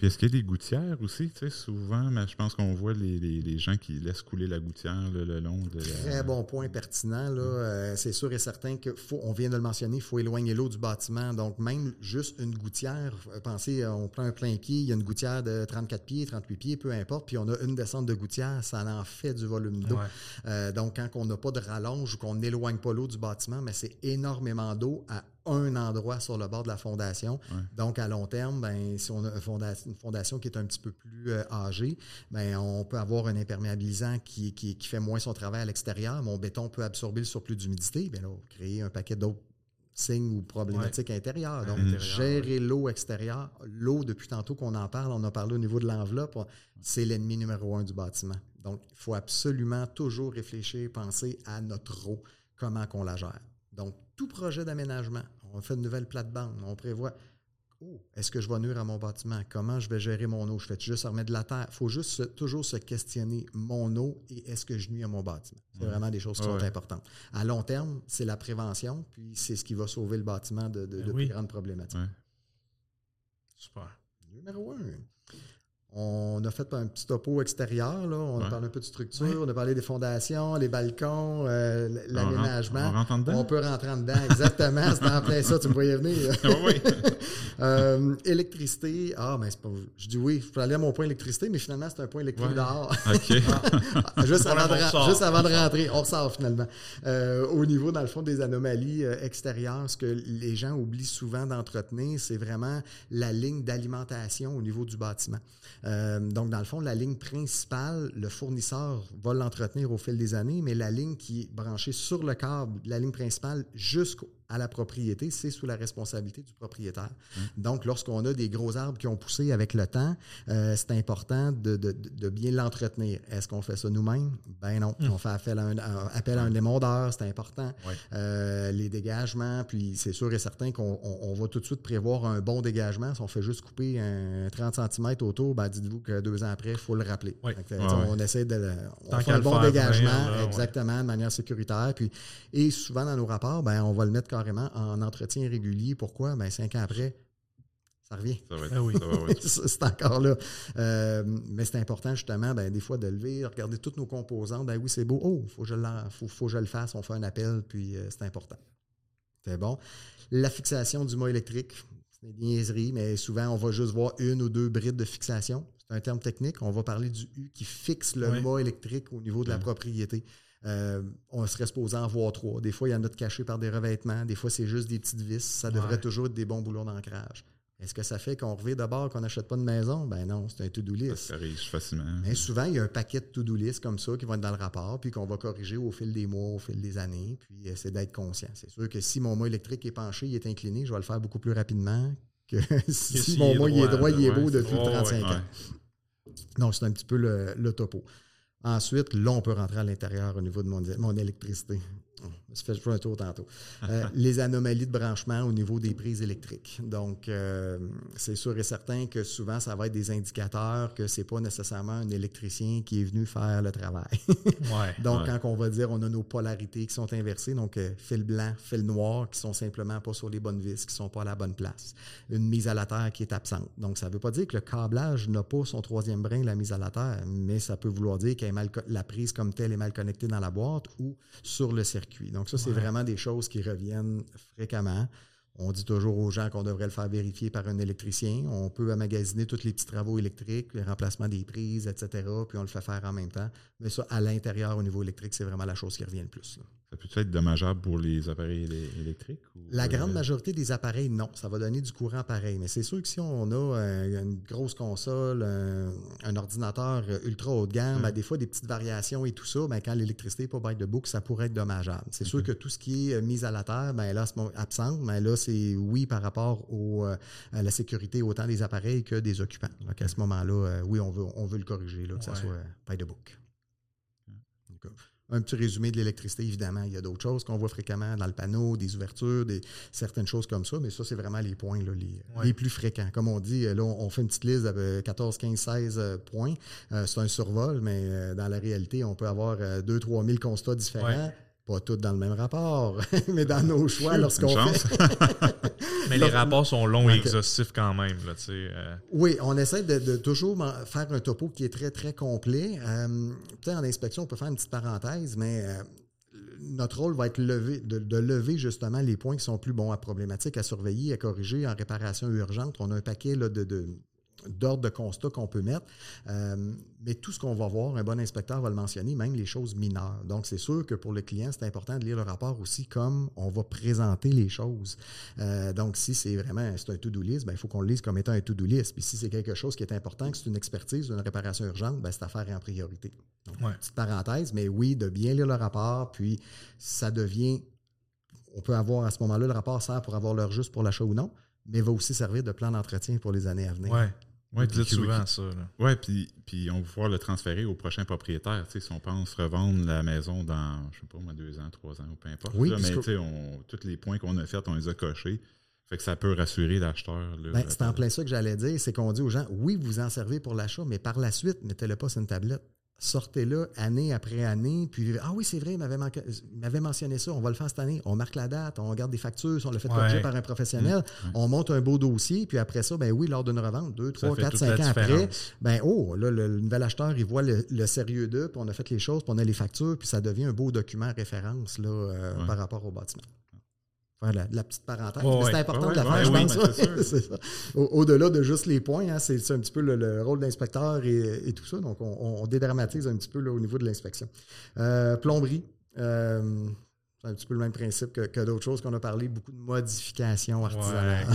Puis est-ce qu'il y a des gouttières aussi? Tu sais, souvent, mais je pense qu'on voit les, gens qui laissent couler la gouttière le long de Très bon point pertinent. Là. Euh, c'est sûr et certain que faut, on vient de le mentionner, il faut éloigner l'eau du bâtiment. Donc, même juste une gouttière, euh, pensez, euh, on prend un plein pied, il y a une gouttière de 34 pieds, 38 pieds, peu importe, puis on a une descente de gouttière, ça en fait du volume d'eau. donc, quand on n'a pas de rallonge ou qu'on n'éloigne pas l'eau du bâtiment, mais c'est énormément d'eau à un endroit sur le bord de la fondation. Donc, à long terme, ben, si on a une fondation, qui est un petit peu plus euh, âgée, ben, on peut avoir un imperméabilisant qui, qui, fait moins son travail à l'extérieur. Mon béton peut absorber le surplus d'humidité. Bien là, créer un paquet d'autres signes ou problématiques intérieures. Donc, gérer l'eau extérieure. L'eau, depuis tantôt qu'on en parle, on a parlé au niveau de l'enveloppe, c'est l'ennemi numéro un du bâtiment. Donc, il faut absolument toujours réfléchir, penser à notre eau, comment qu'on la gère. Donc, tout projet d'aménagement, on fait une nouvelle plate-bande, on prévoit Oh, est-ce que je vais nuire à mon bâtiment? Comment je vais gérer mon eau? Je fais juste remettre de la terre? Il faut juste toujours se questionner mon eau et est-ce que je nuis à mon bâtiment? C'est vraiment des choses qui sont importantes. À long terme, c'est la prévention, puis c'est ce qui va sauver le bâtiment de, de, ben grandes problématiques. Super. Numéro un. On a fait un petit topo extérieur, là. on a parlé un peu de structure, on a parlé des fondations, les balcons, euh, l'aménagement. On, on, peut rentrer en dedans, exactement. C'est en plein ça, tu me voyais venir. Ah oui. euh, électricité, ah, mais c'est pas. Je dis oui, je peux aller à mon point électricité, mais finalement, c'est un point électrique dehors. Ah, juste, avant de, juste, avant de, rentrer, on sort finalement. Euh, au niveau, dans le fond, des anomalies extérieures, ce que les gens oublient souvent d'entretenir, c'est vraiment la ligne d'alimentation au niveau du bâtiment. Euh, donc, dans le fond, la ligne principale, le fournisseur va l'entretenir au fil des années, mais la ligne qui est branchée sur le câble, la ligne principale jusqu'au à la propriété, c'est sous la responsabilité du propriétaire. Mmh. Donc, lorsqu'on a des gros arbres qui ont poussé avec le temps, euh, c'est important de, de, de bien l'entretenir. Est-ce qu'on fait ça nous-mêmes? Ben non. Mmh. On fait appel à un, appel à un démondeur, c'est important. Euh, les dégagements, puis c'est sûr et certain qu'on on, va tout de suite prévoir un bon dégagement. Si on fait juste couper un 30 cm autour, ben dites-vous que deux ans après, il faut le rappeler. on essaie de on fait un bon dégagement, exactement, de manière sécuritaire. Puis, et souvent dans nos rapports, ben, on va le mettre carrément en entretien régulier. Pourquoi? Ben, cinq ans après, ça revient. Ça va être, ah oui. c'est encore là. Euh, mais c'est important, justement, ben, des fois, de lever, regarder toutes nos composantes. Ben oui, c'est beau. Oh, il faut, que je faut, faut je le fasse. On fait un appel, puis euh, c'est important. C'est bon. La fixation du mât électrique, c'est des niaiseries, mais souvent, on va juste voir une ou deux brides de fixation. C'est un terme technique. On va parler du U qui fixe le mât électrique au niveau de la propriété. Euh, on serait supposé en voir trois. Des fois, il y en a de cachés par des revêtements. Des fois, c'est juste des petites vis. Ça devrait toujours être des bons boulons d'ancrage. Est-ce que ça fait qu'on revient d'abord qu'on n'achète pas de maison? Ben non, c'est un to-do list. Ça arrive facilement. Mais souvent, il y a un paquet de to-do list comme ça qui vont être dans le rapport, puis qu'on va corriger au fil des mois, au fil des années, puis c'est d'être conscient. C'est sûr que si mon mât électrique est penché, il est incliné, je vais le faire beaucoup plus rapidement que si, mon mât est droit, il est beau depuis 35 ans. Donc, c'est un petit peu le topo. Ensuite, là, on peut rentrer à l'intérieur au niveau de mon, mon électricité. Je fais un tour tantôt. Euh, les anomalies de branchement au niveau des prises électriques. Donc, euh, c'est sûr et certain que souvent, ça va être des indicateurs que c'est pas nécessairement un électricien qui est venu faire le travail. donc, quand on va dire on a nos polarités qui sont inversées, donc euh, fil blanc, fil noir, qui sont simplement pas sur les bonnes vis, qui sont pas à la bonne place. Une mise à la terre qui est absente. Donc, ça veut pas dire que le câblage n'a pas son troisième brin, la mise à la terre, mais ça peut vouloir dire que la prise comme telle est mal connectée dans la boîte ou sur le circuit. Donc, ça, c'est vraiment des choses qui reviennent fréquemment. On dit toujours aux gens qu'on devrait le faire vérifier par un électricien. On peut amagasiner tous les petits travaux électriques, le remplacement des prises, etc., puis on le fait faire en même temps. Mais ça, à l'intérieur, au niveau électrique, c'est vraiment la chose qui revient le plus. Ça peut être dommageable pour les appareils électriques? la grande majorité des appareils, non. Ça va donner du courant pareil. Mais c'est sûr que si on a une grosse console, un, ordinateur ultra haut de gamme, ben, des fois des petites variations et tout ça, ben, quand l'électricité n'est pas by de book, ça pourrait être dommageable. C'est sûr que tout ce qui est mis à la terre, ben, là, c'est absent. Mais là, c'est oui par rapport à la sécurité autant des appareils que des occupants. Donc, à ce moment-là, oui, on veut, on veut le corriger, là, que ça soit by the book un petit résumé de l'électricité, évidemment. Il y a d'autres choses qu'on voit fréquemment dans le panneau, des ouvertures, des, certaines choses comme ça, mais ça, c'est vraiment les points les, plus fréquents. Comme on dit, là, on fait une petite liste de 14, 15, 16 points. Euh, c'est un survol, mais euh, dans la réalité, on peut avoir 2 3 000 constats différents pas toutes dans le même rapport, mais dans nos choix lorsqu'on fait. mais les rapports sont longs et exhaustifs quand même. Là, euh. Oui, on essaie de, toujours faire un topo qui est très, très complet. Euh, peut-être en inspection, on peut faire une petite parenthèse, mais euh, notre rôle va être levé, de, lever justement les points qui sont plus bons à problématiques, à surveiller, à corriger en réparation urgente. On a un paquet là, de, d'ordre de constat qu'on peut mettre. Euh, mais tout ce qu'on va voir, un bon inspecteur va le mentionner, même les choses mineures. Donc, c'est sûr que pour le client, c'est important de lire le rapport aussi comme on va présenter les choses. Euh, donc, si c'est vraiment c'est un to-do list, ben, il faut qu'on le lise comme étant un to-do list. Puis si c'est quelque chose qui est important, que c'est une expertise, une réparation urgente, ben, cette affaire est en priorité. Donc, Petite parenthèse, mais oui, de bien lire le rapport, puis ça devient on peut avoir à ce moment-là, le rapport sert pour avoir l'heure juste pour l'achat ou non, mais va aussi servir de plan d'entretien pour les années à venir. Oui, vous souvent ça. Oui, puis, puis on va pouvoir le transférer au prochain propriétaire. si on pense revendre la maison dans, je sais pas moi, deux ans, trois ans, ou peu importe. Oui, mais tous les points qu'on a faits, on les a cochés. Fait que ça peut rassurer l'acheteur. Ben, c'est en plein ça que j'allais dire. C'est qu'on dit aux gens, oui, vous en servez pour l'achat, mais par la suite, mettez-le pas sur une tablette sortez-le année après année, puis ah oui, c'est vrai, il m'avait, mentionné ça, on va le faire cette année. On marque la date, on regarde des factures, on le fait corriger par un professionnel, mmh. on monte un beau dossier, puis après ça, ben oui, lors d'une revente, deux, trois, quatre, cinq ans après, ben oh, là, le, nouvel acheteur, il voit le, sérieux d'eux, puis on a fait les choses, puis on a les factures, puis ça devient un beau document référence là, euh, par rapport au bâtiment la, petite parenthèse. c'est important de la faire, je pense. Au-delà de juste les points, hein, c'est un petit peu le, rôle d'inspecteur et, tout ça. Donc, on, dédramatise un petit peu au niveau de l'inspection. Euh, plomberie. Euh, c'est un petit peu le même principe que, d'autres choses qu'on a parlé, beaucoup de modifications artisanales.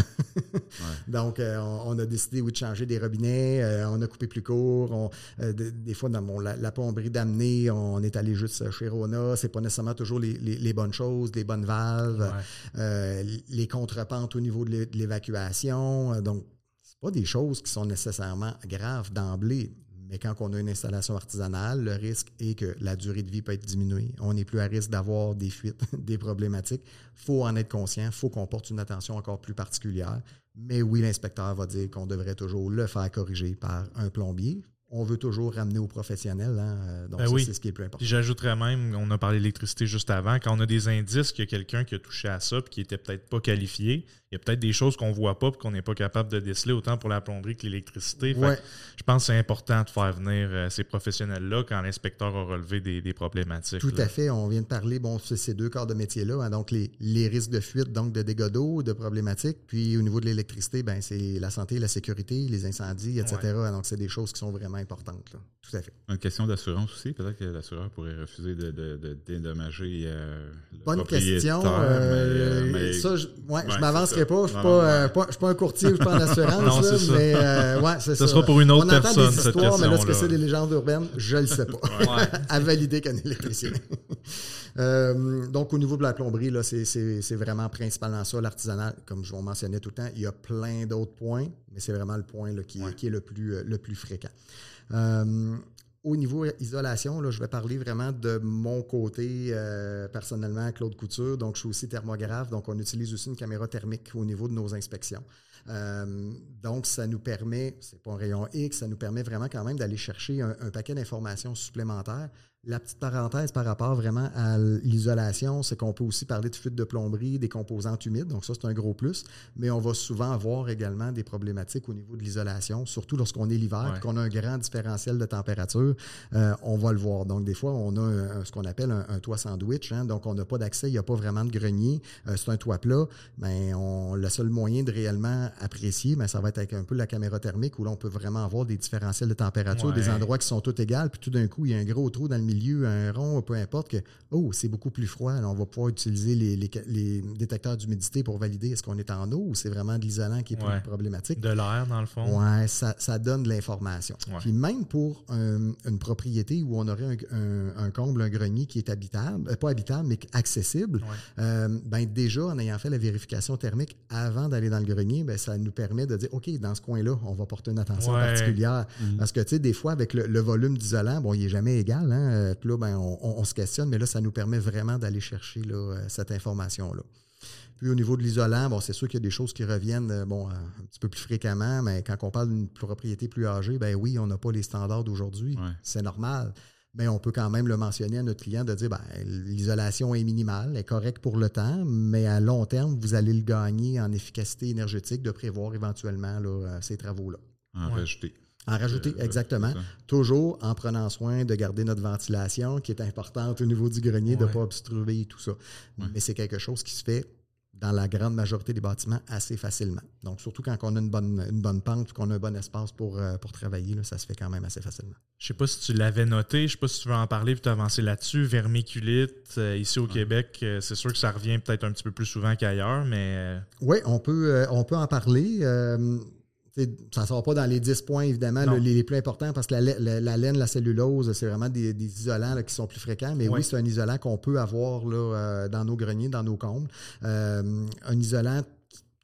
Donc, euh, on, a décidé de changer des robinets, euh, on a coupé plus court. Euh, des fois, dans la, plomberie d'amener, on est allé juste chez Rona. C'est pas nécessairement toujours les, bonnes choses, les bonnes valves, les contrepentes au niveau de l'évacuation. Donc, c'est pas des choses qui sont nécessairement graves d'emblée. Mais quand on a une installation artisanale, le risque est que la durée de vie peut être diminuée. On n'est plus à risque d'avoir des fuites, des problématiques. Il faut en être conscient. Il faut qu'on porte une attention encore plus particulière. Mais oui, l'inspecteur va dire qu'on devrait toujours le faire corriger par un plombier on veut toujours ramener aux professionnels. Hein? Euh, donc, ben c'est ce qui est le plus important. J'ajouterais même, on a parlé d'électricité juste avant, quand on a des indices qu'il y a quelqu'un qui a touché à ça et qui n'était peut-être pas qualifié, y a peut-être des choses qu'on ne voit pas et qu'on n'est pas capable de déceler autant pour la plomberie que l'électricité. Je pense que c'est important de faire venir euh, ces professionnels-là quand l'inspecteur a relevé des, problématiques. Tout à fait. On vient de parler, bon, ces deux corps de métier-là, hein, donc les, risques de fuite, donc de dégâts d'eau, de problématiques. Puis au niveau de l'électricité, ben, c'est la santé, la sécurité, les incendies, etc. Donc c'est des choses qui sont vraiment importante. Tout à fait. Une question d'assurance aussi. Peut-être que l'assureur pourrait refuser de, dédommager euh, Bonne question. Euh, mais, ça, je ne m'avancerai pas. Je ne suis, pas un courtier, je ne suis pas en assurance. ça. Mais euh, ouais, c'est ça. sera pour une autre personne, des histoires, Mais là, ce que c'est des légendes urbaines, je ne le sais pas. à valider qu'un électricien. donc, au niveau de la plomberie, là, c'est vraiment principalement ça, l'artisanal. Comme je vous mentionnais tout le temps, il y a plein d'autres points, mais c'est vraiment le point là, qui, qui, est le plus, le plus fréquent. Euh, au niveau isolation, je vais parler vraiment de mon côté euh, personnellement, Claude Couture. Donc, je suis aussi thermographe. Donc, on utilise aussi une caméra thermique au niveau de nos inspections. Euh, donc, ça nous permet, c'est pas un rayon X, ça nous permet vraiment quand même d'aller chercher un paquet d'informations supplémentaires la petite parenthèse par rapport vraiment à l'isolation, c'est qu'on peut aussi parler de fuite de plomberie, des composantes humides, donc ça c'est un gros plus, mais on va souvent avoir également des problématiques au niveau de l'isolation, surtout lorsqu'on est l'hiver et qu'on a un grand différentiel de température, euh, on va le voir. Donc des fois, on a ce qu'on appelle un, toit sandwich, hein, donc on n'a pas d'accès, il n'y a pas vraiment de grenier, euh, c'est un toit plat, mais on, le seul moyen de réellement apprécier, mais ben, ça va être avec un peu la caméra thermique où là on peut vraiment avoir des différentiels de température, des endroits qui sont tous égaux, puis tout d'un coup il y a un gros trou dans le milieu milieu, un rond, peu importe, que oh, c'est beaucoup plus froid. Alors, on va pouvoir utiliser les, les, détecteurs d'humidité pour valider est-ce qu'on est en eau ou c'est vraiment de l'isolant qui est plus problématique. De l'air, dans le fond. Oui, ça, ça, donne de l'information. Puis même pour une propriété où on aurait un, comble, un grenier qui est habitable, euh, pas habitable, mais accessible, euh, ben déjà, en ayant fait la vérification thermique avant d'aller dans le grenier, ben ça nous permet de dire, OK, dans ce coin-là, on va porter une attention particulière. Mm. Parce que, tu sais, des fois, avec le, volume d'isolant, bon, il n'est jamais égal. Hein? Euh, puis là, ben, on, se questionne, mais là, ça nous permet vraiment d'aller chercher là, cette information-là. Puis au niveau de l'isolant, bon, c'est sûr qu'il y a des choses qui reviennent euh, bon, un petit peu plus fréquemment, mais quand on parle d'une propriété plus âgée, ben oui, on n'a pas les standards d'aujourd'hui. C'est normal. Mais on peut quand même le mentionner à notre client de dire ben, l'isolation est minimale, elle est correcte pour le temps, mais à long terme, vous allez le gagner en efficacité énergétique de prévoir éventuellement là, euh, ces travaux-là. En rajouter. En rajouter, euh, exactement. Toujours en prenant soin de garder notre ventilation, qui est importante au niveau du grenier, de ne pas obstruer tout ça. Mais c'est quelque chose qui se fait dans la grande majorité des bâtiments assez facilement. Donc, surtout quand on a une bonne, une bonne pente, qu'on a un bon espace pour, euh, pour travailler, ça se fait quand même assez facilement. Je ne sais pas si tu l'avais noté, je ne sais pas si tu veux en parler puis avancer là-dessus. Vermiculite, euh, ici au Québec, euh, c'est sûr que ça revient peut-être un petit peu plus souvent qu'ailleurs, mais... Oui, on peut, on peut en parler ça ne sort pas dans les 10 points, évidemment, les, plus importants, parce que la, laine, la cellulose, c'est vraiment des, isolants qui sont plus fréquents. Mais oui, c'est un isolant qu'on peut avoir là, euh, dans nos greniers, dans nos combles. Euh, un isolant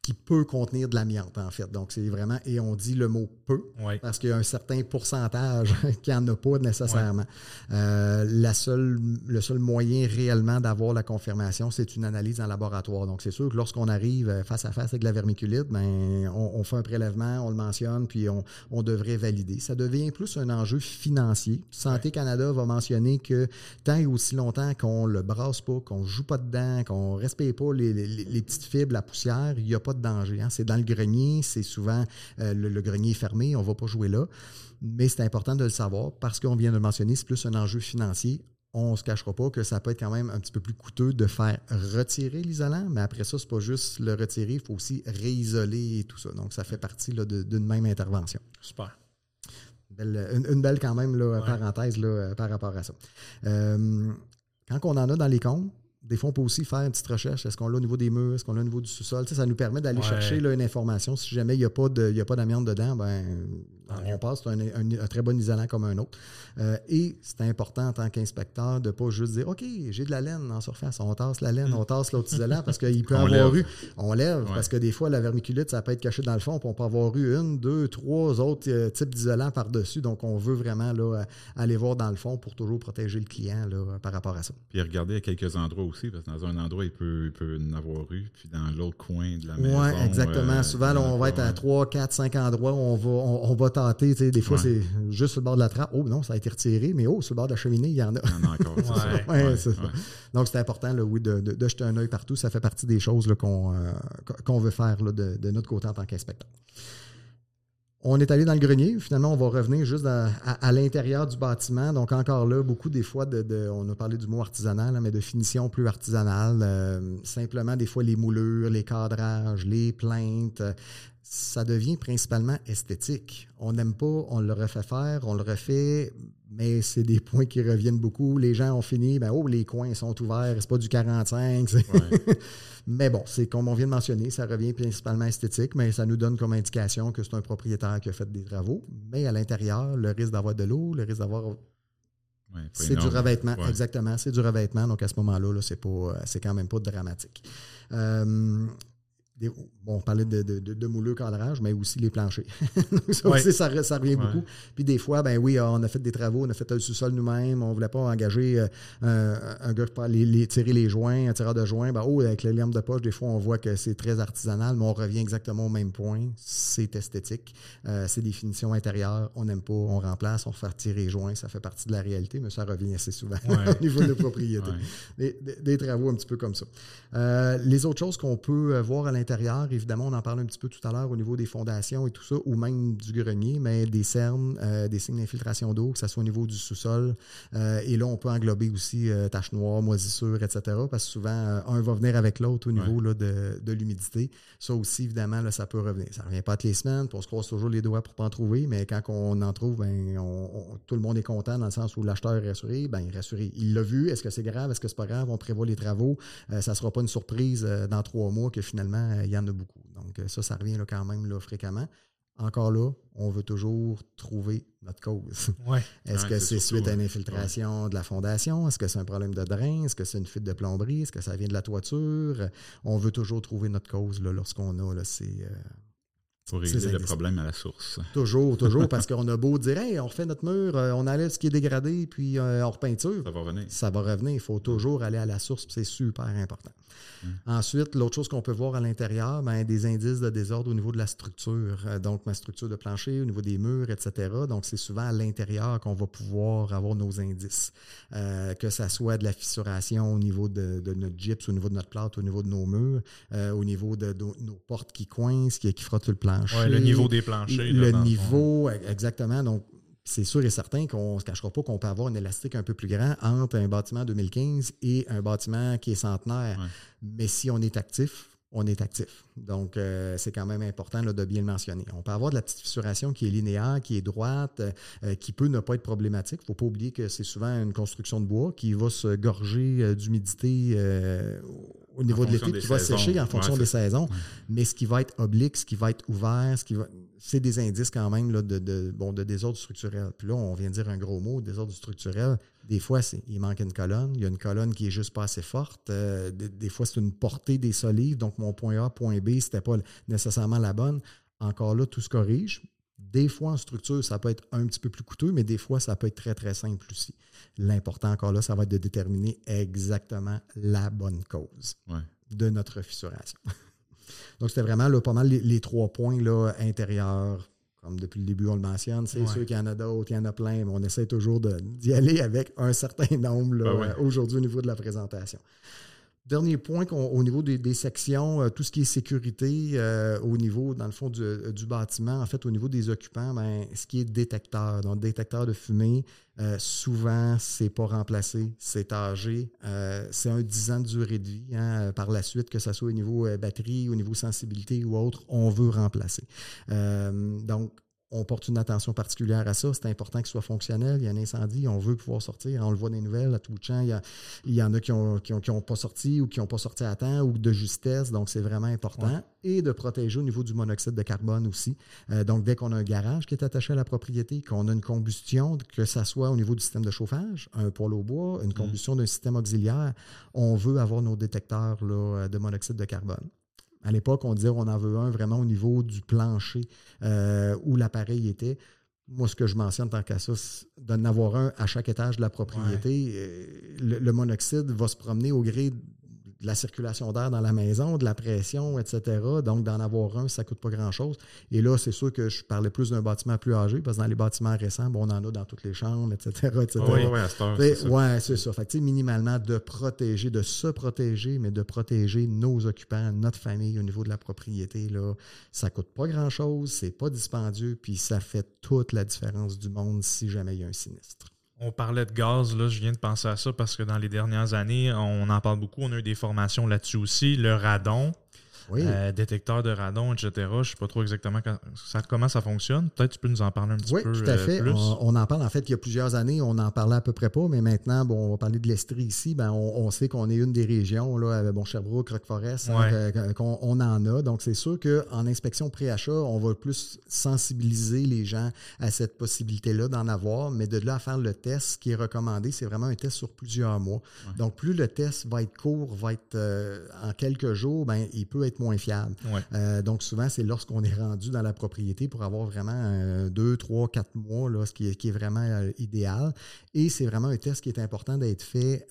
qui peut contenir de l'amiante, en fait. Donc, c'est vraiment, et on dit le mot peu, parce qu'il y a un certain pourcentage qui n'en a pas nécessairement. Euh, la seule, le seul moyen réellement d'avoir la confirmation, c'est une analyse en laboratoire. Donc, c'est sûr que lorsqu'on arrive euh, face à face avec la vermiculite, ben, on, fait un prélèvement, on le mentionne, puis on, on, devrait valider. Ça devient plus un enjeu financier. Santé Canada va mentionner que tant et aussi longtemps qu'on le brasse pas, qu'on joue pas dedans, qu'on respecte pas les, les, les petites fibres, la poussière, il n'y a pas de danger. Hein. C'est dans le grenier, c'est souvent euh, le, grenier est fermé, on ne va pas jouer là. Mais c'est important de le savoir parce qu'on vient de le mentionner, c'est plus un enjeu financier. On ne se cachera pas que ça peut être quand même un petit peu plus coûteux de faire retirer l'isolant, mais après ça, ce n'est pas juste le retirer, il faut aussi réisoler et tout ça. Donc, ça fait partie d'une même intervention. Super. une, belle quand même parenthèse là, par rapport à ça. Euh, quand on en a dans les comptes, des fois, on peut aussi faire une petite recherche. Est-ce qu'on l'a au niveau des murs? Est-ce qu'on l'a au niveau du sous-sol? ça nous permet d'aller chercher là, une information. Si jamais il n'y a pas d'amiante dedans, ben, on passe un, un, très bon isolant comme un autre. Euh, et c'est important en tant qu'inspecteur de ne pas juste dire OK, j'ai de la laine en surface, on tasse la laine, on tasse l'autre isolant parce qu'il peut avoir eu. On lève parce que des fois, la vermiculite, ça peut être caché dans le fond, puis on peut avoir eu une, deux, trois autres euh, types d'isolants par-dessus. Donc, on veut vraiment là, aller voir dans le fond pour toujours protéger le client là, par rapport à ça. Puis regarder à quelques endroits aussi, parce que dans un endroit, il peut, il peut en avoir eu, puis dans l'autre coin de la maison. Oui, exactement. Euh, Souvent, on va être à trois, quatre, cinq endroits où on va, on, va tenter. Des fois, c'est juste sur le bord de la trappe. Oh non, ça a été retiré, mais oh, sur le bord de la cheminée, il y en a. Il y en a encore. Donc, c'est important, là, oui, de, de, jeter un œil partout. Ça fait partie des choses qu'on euh, qu'on veut faire là, de, de, notre côté en tant qu'inspecteur. On est allé dans le grenier. Finalement, on va revenir juste à, l'intérieur du bâtiment. Donc, encore là, beaucoup des fois, de, on a parlé du mot artisanal, mais de finition plus artisanale. Euh, simplement, des fois, les moulures, les cadrages, les plaintes, ça devient principalement esthétique. On n'aime pas, on le refait faire, on le refait, mais c'est des points qui reviennent beaucoup. Les gens ont fini, ben oh, les coins sont ouverts, c'est pas du 45. mais bon, c'est comme on vient de mentionner, ça revient principalement esthétique, mais ça nous donne comme indication que c'est un propriétaire qui a fait des travaux. Mais à l'intérieur, le risque d'avoir de l'eau, le risque d'avoir c'est du revêtement, exactement. C'est du revêtement. Donc, à ce moment-là, -là, c'est, pas, c'est quand même pas dramatique. Euh, bon, on parlait de, de, de, mouleux cadrage, mais aussi les planchers. ça, aussi, ça, revient beaucoup. Puis des fois, ben oui, on a fait des travaux, on a fait le sous-sol nous-mêmes, on ne voulait pas engager euh, un, gars pour les, tirer les joints, un tireur de joints. Ben, oh, avec les lames de poche, des fois, on voit que c'est très artisanal, mais on revient exactement au même point. C'est esthétique. Euh, c'est des finitions intérieures. On n'aime pas, on remplace, on fait tirer les joints. Ça fait partie de la réalité, mais ça revient assez souvent au niveau de propriété. Des, des, travaux un petit peu comme ça. Euh, les autres choses qu'on peut voir à l'intérieur, l'intérieur, évidemment, on en parle un petit peu tout à l'heure au niveau des fondations et tout ça, ou même du grenier, mais des cernes, euh, des signes d'infiltration d'eau, que ce soit au niveau du sous-sol. Euh, et là, on peut englober aussi euh, taches noires, moisissures, etc. Parce que souvent, un va venir avec l'autre au niveau là, de, de l'humidité. Ça aussi, évidemment, là, ça peut revenir. Ça ne revient pas toutes les semaines, puis on se croise toujours les doigts pour pas en trouver, mais quand on en trouve, ben, on, tout le monde est content dans le sens où l'acheteur est rassuré, ben, il est rassuré. Il l'a vu, est-ce que c'est grave, est-ce que c'est pas grave, on prévoit les travaux, ça ne sera pas une surprise dans trois mois que finalement, il y en a beaucoup. Donc, ça, ça revient là, quand même là, fréquemment. Encore là, on veut toujours trouver notre cause. Est-ce que c'est suite à une infiltration de la fondation? Est-ce que c'est un problème de drain? Est-ce que c'est une fuite de plomberie? Est-ce que ça vient de la toiture? On veut toujours trouver notre cause lorsqu'on a là, ces, euh, pour régler le problème à la source. Toujours, toujours, parce qu'on a beau dire, hey, on refait notre mur, euh, on enlève ce qui est dégradé, puis euh, on repeinture. Ça va revenir. Ça va revenir. Il faut toujours aller à la source, c'est super important. Hum. Ensuite, l'autre chose qu'on peut voir à l'intérieur, ben, des indices de désordre au niveau de la structure. Euh, donc, ma structure de plancher, au niveau des murs, etc. Donc, c'est souvent à l'intérieur qu'on va pouvoir avoir nos indices. que ça soit de la fissuration au niveau de, notre gyps, au niveau de notre plâtre, au niveau de nos murs, au niveau de, nos portes qui coincent, qui, qui frottent le plancher le niveau des planchers. Le niveau, exactement. Donc, c'est sûr et certain qu'on ne se cachera pas qu'on peut avoir un élastique un peu plus grand entre un bâtiment 2015 et un bâtiment qui est centenaire. Mais si on est actif, on est actif. Donc, euh, c'est quand même important de bien le mentionner. On peut avoir de la petite fissuration qui est linéaire, qui est droite, euh, qui peut ne pas être problématique. Il ne faut pas oublier que c'est souvent une construction de bois qui va se gorger euh, d'humidité au niveau de l'été, qui va sécher en fonction des saisons. Mais ce qui va être oblique, ce qui va être ouvert, ce qui va, c'est des indices quand même là, de, de, bon, de désordre structurel. Puis là, on vient de dire un gros mot, désordre structurel. Des fois, c'est, il manque une colonne. Il y a une colonne qui est juste pas assez forte. Euh, des, fois, c'est une portée des solives. Donc, mon point A, point B, c'était pas nécessairement la bonne. Encore là, tout se corrige. Des fois, en structure, ça peut être un petit peu plus coûteux, mais des fois, ça peut être très, très simple aussi. L'important encore là, ça va être de déterminer exactement la bonne cause de notre fissuration. Donc, c'était vraiment là, pas mal les, trois points là, intérieurs. Comme depuis le début, on le mentionne. C'est sûr qu'il y en a d'autres, il y en a plein, mais on essaie toujours d'y aller avec un certain nombre ben aujourd'hui au niveau de la présentation. Dernier point, au niveau des, sections, euh, tout ce qui est sécurité, euh, au niveau, dans le fond, euh, du, bâtiment, en fait, au niveau des occupants, ben, ce qui est détecteur, donc détecteur de fumée, souvent, c'est pas remplacé, c'est âgé. c'est un 10 ans de durée de vie. Hein, par la suite, que ce soit au niveau batterie, au niveau sensibilité ou autre, on veut remplacer. donc, on porte une attention particulière à ça. C'est important qu'il soit fonctionnel. Il y a un incendie, on veut pouvoir sortir. On le voit dans les nouvelles à tout le champ. Il y, en a qui n'ont ont, pas sorti ou qui n'ont pas sorti à temps ou de justesse. Donc, c'est vraiment important. Et de protéger au niveau du monoxyde de carbone aussi. Euh, donc, dès qu'on a un garage qui est attaché à la propriété, qu'on a une combustion, que ce soit au niveau du système de chauffage, un poêle au bois, une mm. combustion d'un système auxiliaire, on veut avoir nos détecteurs de monoxyde de carbone. À l'époque, on disait qu'on en veut un vraiment au niveau du plancher euh, où l'appareil était. Moi, ce que je mentionne tant qu'à ça, c'est d'en avoir un à chaque étage de la propriété. Le, monoxyde va se promener au gré de la circulation d'air dans la maison, de la pression, etc. Donc, d'en avoir un, ça ne coûte pas grand-chose. Et là, c'est sûr que je parlais plus d'un bâtiment plus âgé, parce que dans les bâtiments récents, bon, on en a dans toutes les chambres, etc. etc. Oui, oui, c'est ça. Ouais, c'est ça. Fait que, minimalement, de protéger, de se protéger, mais de protéger nos occupants, notre famille au niveau de la propriété, là, ça ne coûte pas grand-chose, c'est pas dispendieux, puis ça fait toute la différence du monde si jamais il y a un sinistre. On parlait de gaz, là, je viens de penser à ça parce que dans les dernières années, on en parle beaucoup, on a eu des formations là-dessus aussi. Le radon, euh, détecteur de radon, etc. Je ne sais pas trop exactement ça, comment ça fonctionne. Peut-être tu peux nous en parler un petit peu. Oui, tout à euh, fait. On, en parle en fait il y a plusieurs années, on n'en parlait à peu près pas, mais maintenant, bon, on va parler de l'Estrie ici. Ben, on, sait qu'on est une des régions, là, bon, Sherbrooke, Roquefort-Forest, hein, qu'on on en a. Donc, c'est sûr qu'en inspection pré-achat, on va plus sensibiliser les gens à cette possibilité-là d'en avoir, mais de là à faire le test, ce qui est recommandé, c'est vraiment un test sur plusieurs mois. Donc, plus le test va être court, va être euh, en quelques jours, ben, il peut être moins fiable. Euh, donc, souvent, c'est lorsqu'on est rendu dans la propriété pour avoir vraiment euh, deux, trois, quatre mois, là, ce qui est, qui est vraiment euh, idéal. Et c'est vraiment un test qui est important d'être fait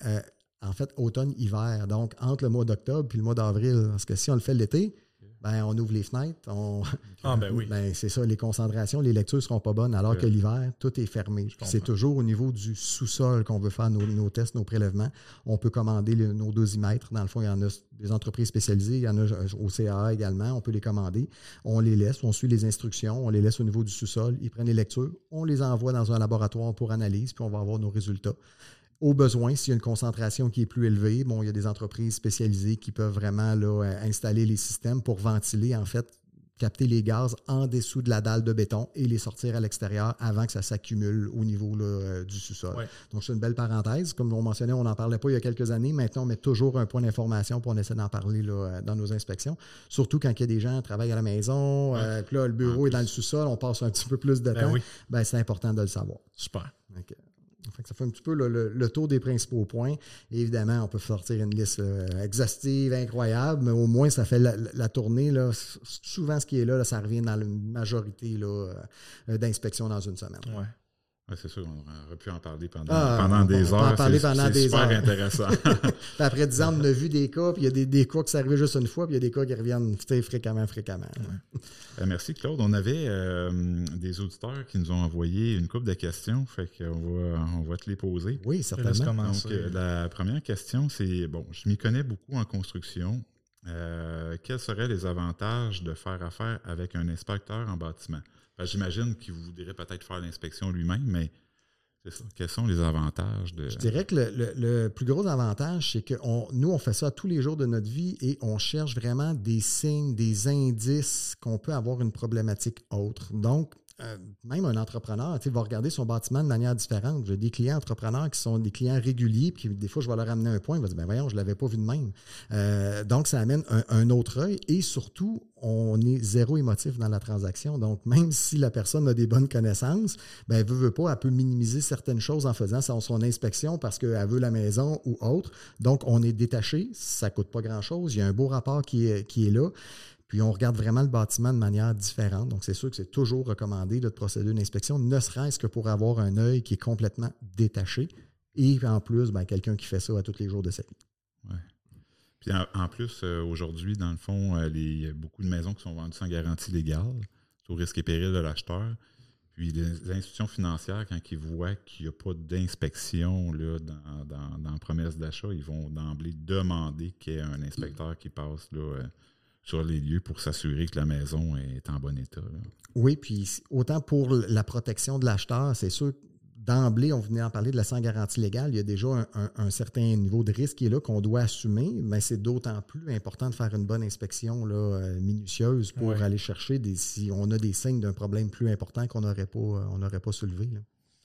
en fait, automne-hiver. Donc, entre le mois d'octobre et le mois d'avril. Parce que si on le fait l'été, ben, on ouvre les fenêtres. On... Ah, ben oui. Ben, c'est ça, les concentrations, les lectures ne seront pas bonnes, alors que l'hiver, tout est fermé. C'est toujours au niveau du sous-sol qu'on veut faire nos, tests, nos prélèvements. On peut commander nos dosimètres. Dans le fond, il y en a des entreprises spécialisées, il y en a au CAA également. On peut les commander. On les laisse, on suit les instructions, on les laisse au niveau du sous-sol. Ils prennent les lectures, on les envoie dans un laboratoire pour analyse, puis on va avoir nos résultats. Au besoin, s'il y a une concentration qui est plus élevée, bon, il y a des entreprises spécialisées qui peuvent vraiment là, euh, installer les systèmes pour ventiler, en fait, capter les gaz en dessous de la dalle de béton et les sortir à l'extérieur avant que ça s'accumule au niveau euh, du sous-sol. Donc, c'est une belle parenthèse. Comme on mentionnait, on n'en parlait pas il y a quelques années. Maintenant, on met toujours un point d'information pour essayer d'en parler là, euh, dans nos inspections. Surtout quand il y a des gens qui travaillent à la maison, puis là, le bureau est dans le sous-sol, on passe un petit peu plus de ben temps. Ben, c'est important de le savoir. Super ça fait un petit peu le, tour des principaux points. évidemment, on peut sortir une liste euh, exhaustive, incroyable, mais au moins, ça fait la, tournée. Là. Souvent, ce qui est là, ça revient dans la majorité euh, d'inspections dans une semaine. Ouais c'est sûr, on aurait pu en parler pendant, ah, pendant des heures. C'est super intéressant. après 10 ans, on a vu des cas, puis il y a des, des cas qui s'arrivent juste une fois, puis il y a des cas qui reviennent fréquemment, fréquemment. Euh, merci Claude. On avait euh, des auditeurs qui nous ont envoyé une couple de questions, fait qu'on va, on va te les poser. Oui, certainement. Donc, euh, la première question, c'est, bon, je m'y connais beaucoup en construction. quels seraient les avantages de faire affaire avec un inspecteur en bâtiment? J'imagine qu'il voudrait peut-être faire l'inspection lui-même, mais c'est ça. Quels sont les avantages de. Je dirais que le, plus gros avantage, c'est que nous, on fait ça tous les jours de notre vie et on cherche vraiment des signes, des indices qu'on peut avoir une problématique autre. Donc, euh, même un entrepreneur va regarder son bâtiment de manière différente. J'ai des clients entrepreneurs qui sont des clients réguliers, puis des fois, je vais leur amener un point, ils vont dire ben voyons, je ne l'avais pas vu de même. Euh, donc, ça amène un, autre œil et surtout, on est zéro émotif dans la transaction. Donc, même si la personne a des bonnes connaissances, ben, elle veut, veut pas, elle peut minimiser certaines choses en faisant son, son inspection parce qu'elle veut la maison ou autre. Donc, on est détaché, ça ne coûte pas grand-chose. Il y a un beau rapport qui est, qui est là. Puis on regarde vraiment le bâtiment de manière différente. Donc, c'est sûr que c'est toujours recommandé de procéder à une inspection, ne serait-ce que pour avoir un œil qui est complètement détaché. Et en plus, ben, quelqu'un qui fait ça à tous les jours de sa vie. Ouais. Puis en, plus, euh, aujourd'hui, dans le fond, euh, il y a beaucoup de maisons qui sont vendues sans garantie légale, au risque et péril de l'acheteur. Puis les institutions financières, quand ils voient qu'il n'y a pas d'inspection dans, dans, promesse d'achat, ils vont d'emblée demander qu'il y ait un inspecteur qui passe là, euh, sur les lieux pour s'assurer que la maison est en bon état. Oui, puis autant pour la protection de l'acheteur, c'est sûr d'emblée, on venait en parler de la sans garantie légale, il y a déjà un, certain niveau de risque qui est là qu'on doit assumer, mais c'est d'autant plus important de faire une bonne inspection là, euh, minutieuse pour aller chercher des, si on a des signes d'un problème plus important qu'on n'aurait pas, euh, pas soulevé.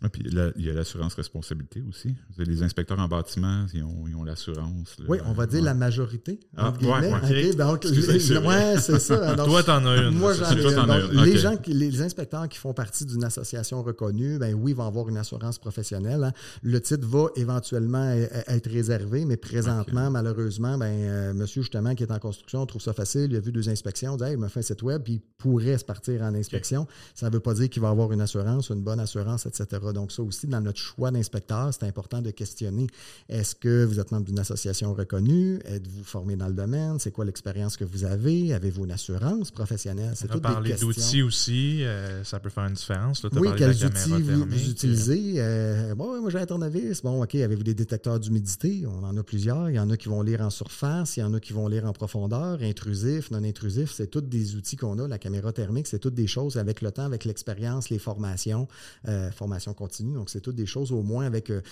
Ah, puis il y a l'assurance responsabilité aussi. Les inspecteurs en bâtiment, ils ont l'assurance. Oui, on va dire la majorité. Ah, ouais, donc, c'est ça. Toi, t'en as une. Moi, j'en ai une. Les, gens les inspecteurs qui font partie d'une association reconnue, ben oui, ils vont avoir une assurance professionnelle. Hein. Le titre va éventuellement e, e, être réservé, mais présentement, malheureusement, ben, euh, monsieur, justement, qui est en construction, trouve ça facile. Il a vu deux inspections, il dit, il m'a fait un site web, puis il pourrait se partir en inspection. Ça ne veut pas dire qu'il va avoir une assurance, une bonne assurance, etc. Donc, ça aussi, dans notre choix d'inspecteur, c'est important de questionner est-ce que vous êtes membre d'une association reconnue? Êtes-vous formé dans le domaine? C'est quoi l'expérience que vous avez? Avez-vous une assurance professionnelle? C'est On a parlé d'outils aussi. Euh, ça peut faire une différence. oui, quels outils vous, utilisez? Euh, Bon, moi, j'ai un tournevis. Bon, OK, avez-vous des détecteurs d'humidité? On en a plusieurs. Il y en a qui vont lire en surface il y en a qui vont lire en profondeur, intrusif, non intrusif. C'est tous des outils qu'on a. La caméra thermique, c'est toutes des choses avec le temps, avec l'expérience, les formations, euh, formation continue. Donc, c'est toutes des choses, au moins, avec euh,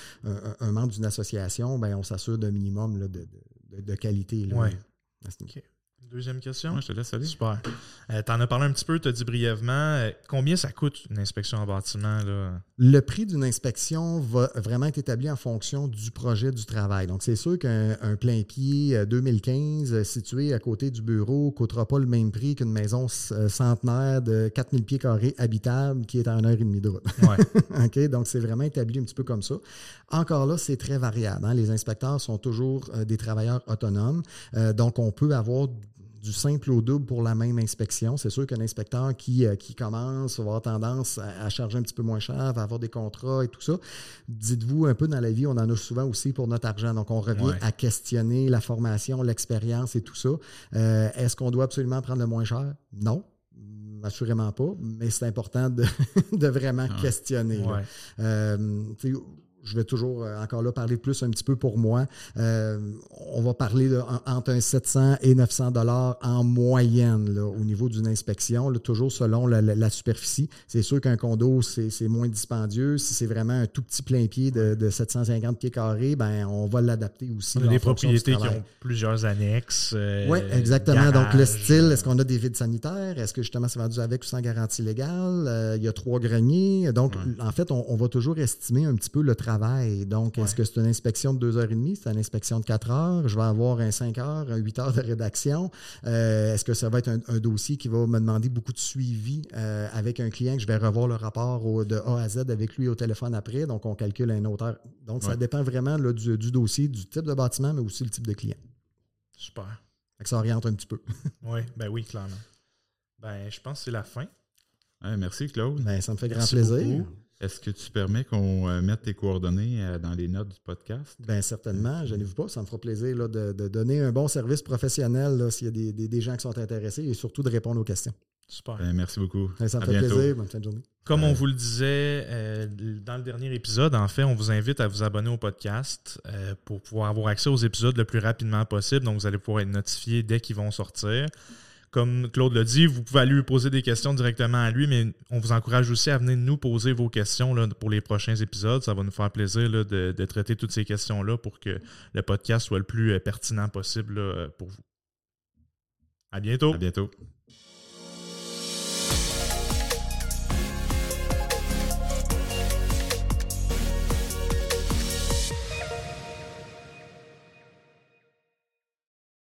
un, membre d'une association, ben, on s'assure d'un minimum de, qualité. Là, Deuxième question. je te laisse aller. Super. Euh, tu en as parlé un petit peu, tu as dit brièvement. Euh, combien ça coûte une inspection en bâtiment? Là? Le prix d'une inspection va vraiment être établi en fonction du projet du travail. Donc, c'est sûr qu'un plein pied 2015 euh, situé à côté du bureau ne coûtera pas le même prix qu'une maison centenaire de 4000 pieds carrés habitable qui est à une heure et demie de route. Ouais. Donc, c'est vraiment établi un petit peu comme ça. Encore là, c'est très variable. Hein. Les inspecteurs sont toujours des travailleurs autonomes. donc, on peut avoir du simple au double pour la même inspection. C'est sûr qu'un inspecteur qui, euh, qui commence va avoir tendance à, charger un petit peu moins cher, va avoir des contrats et tout ça. Dites-vous, un peu dans la vie, on en a souvent aussi pour notre argent. Donc, on revient à questionner la formation, l'expérience et tout ça. Euh, est-ce qu'on doit absolument prendre le moins cher? Non assurément pas, mais c'est important de, vraiment ah. questionner. Euh, je vais toujours euh, encore là parler plus un petit peu pour moi. Euh, on va parler de, entre un 700 et 900 dollars en moyenne là, au niveau d'une inspection, là, toujours selon la, superficie. C'est sûr qu'un condo, c'est moins dispendieux. Si c'est vraiment un tout petit plein pied de, de 750 pieds carrés, ben, on va l'adapter aussi. On a des propriétés qui ont plusieurs annexes. Euh, oui, exactement. Donc, le style, est-ce qu'on a des vides sanitaires? Est-ce que justement c'est vendu avec ou sans garantie légale? il y a trois greniers. Donc, en fait, on, on va toujours estimer un petit peu le travail donc, est-ce que c'est une inspection de 2h30? C'est une inspection de 4 heures? Je vais avoir un 5 heures, un 8 heures de rédaction. Euh, est-ce que ça va être un, dossier qui va me demander beaucoup de suivi euh, avec un client que je vais revoir le rapport de A à Z avec lui au téléphone après? Donc, on calcule un auteur. Donc, ça dépend vraiment du, dossier, du type de bâtiment, mais aussi le type de client. Super. ça oriente un petit peu. oui, ben oui, clairement. Ben, je pense que c'est la fin. merci, Claude. Ben, ça me fait grand plaisir. Est-ce que tu permets qu'on euh, mette tes coordonnées euh, dans les notes du podcast? Bien, certainement. Je n'ai vu pas. Ça me fera plaisir de, donner un bon service professionnel s'il y a des, gens qui sont intéressés et surtout de répondre aux questions. Super. Ben, merci beaucoup. Ben, ça me fait plaisir. Bonne fin de journée. Comme on vous le disait euh, dans le dernier épisode, en fait, on vous invite à vous abonner au podcast pour pouvoir avoir accès aux épisodes le plus rapidement possible. Donc, vous allez pouvoir être notifié dès qu'ils vont sortir comme Claude l'a dit, vous pouvez aller lui poser des questions directement à lui, mais on vous encourage aussi à venir nous poser vos questions pour les prochains épisodes. Ça va nous faire plaisir de, traiter toutes ces questions-là pour que le podcast soit le plus euh, pertinent possible pour vous. À bientôt. À bientôt.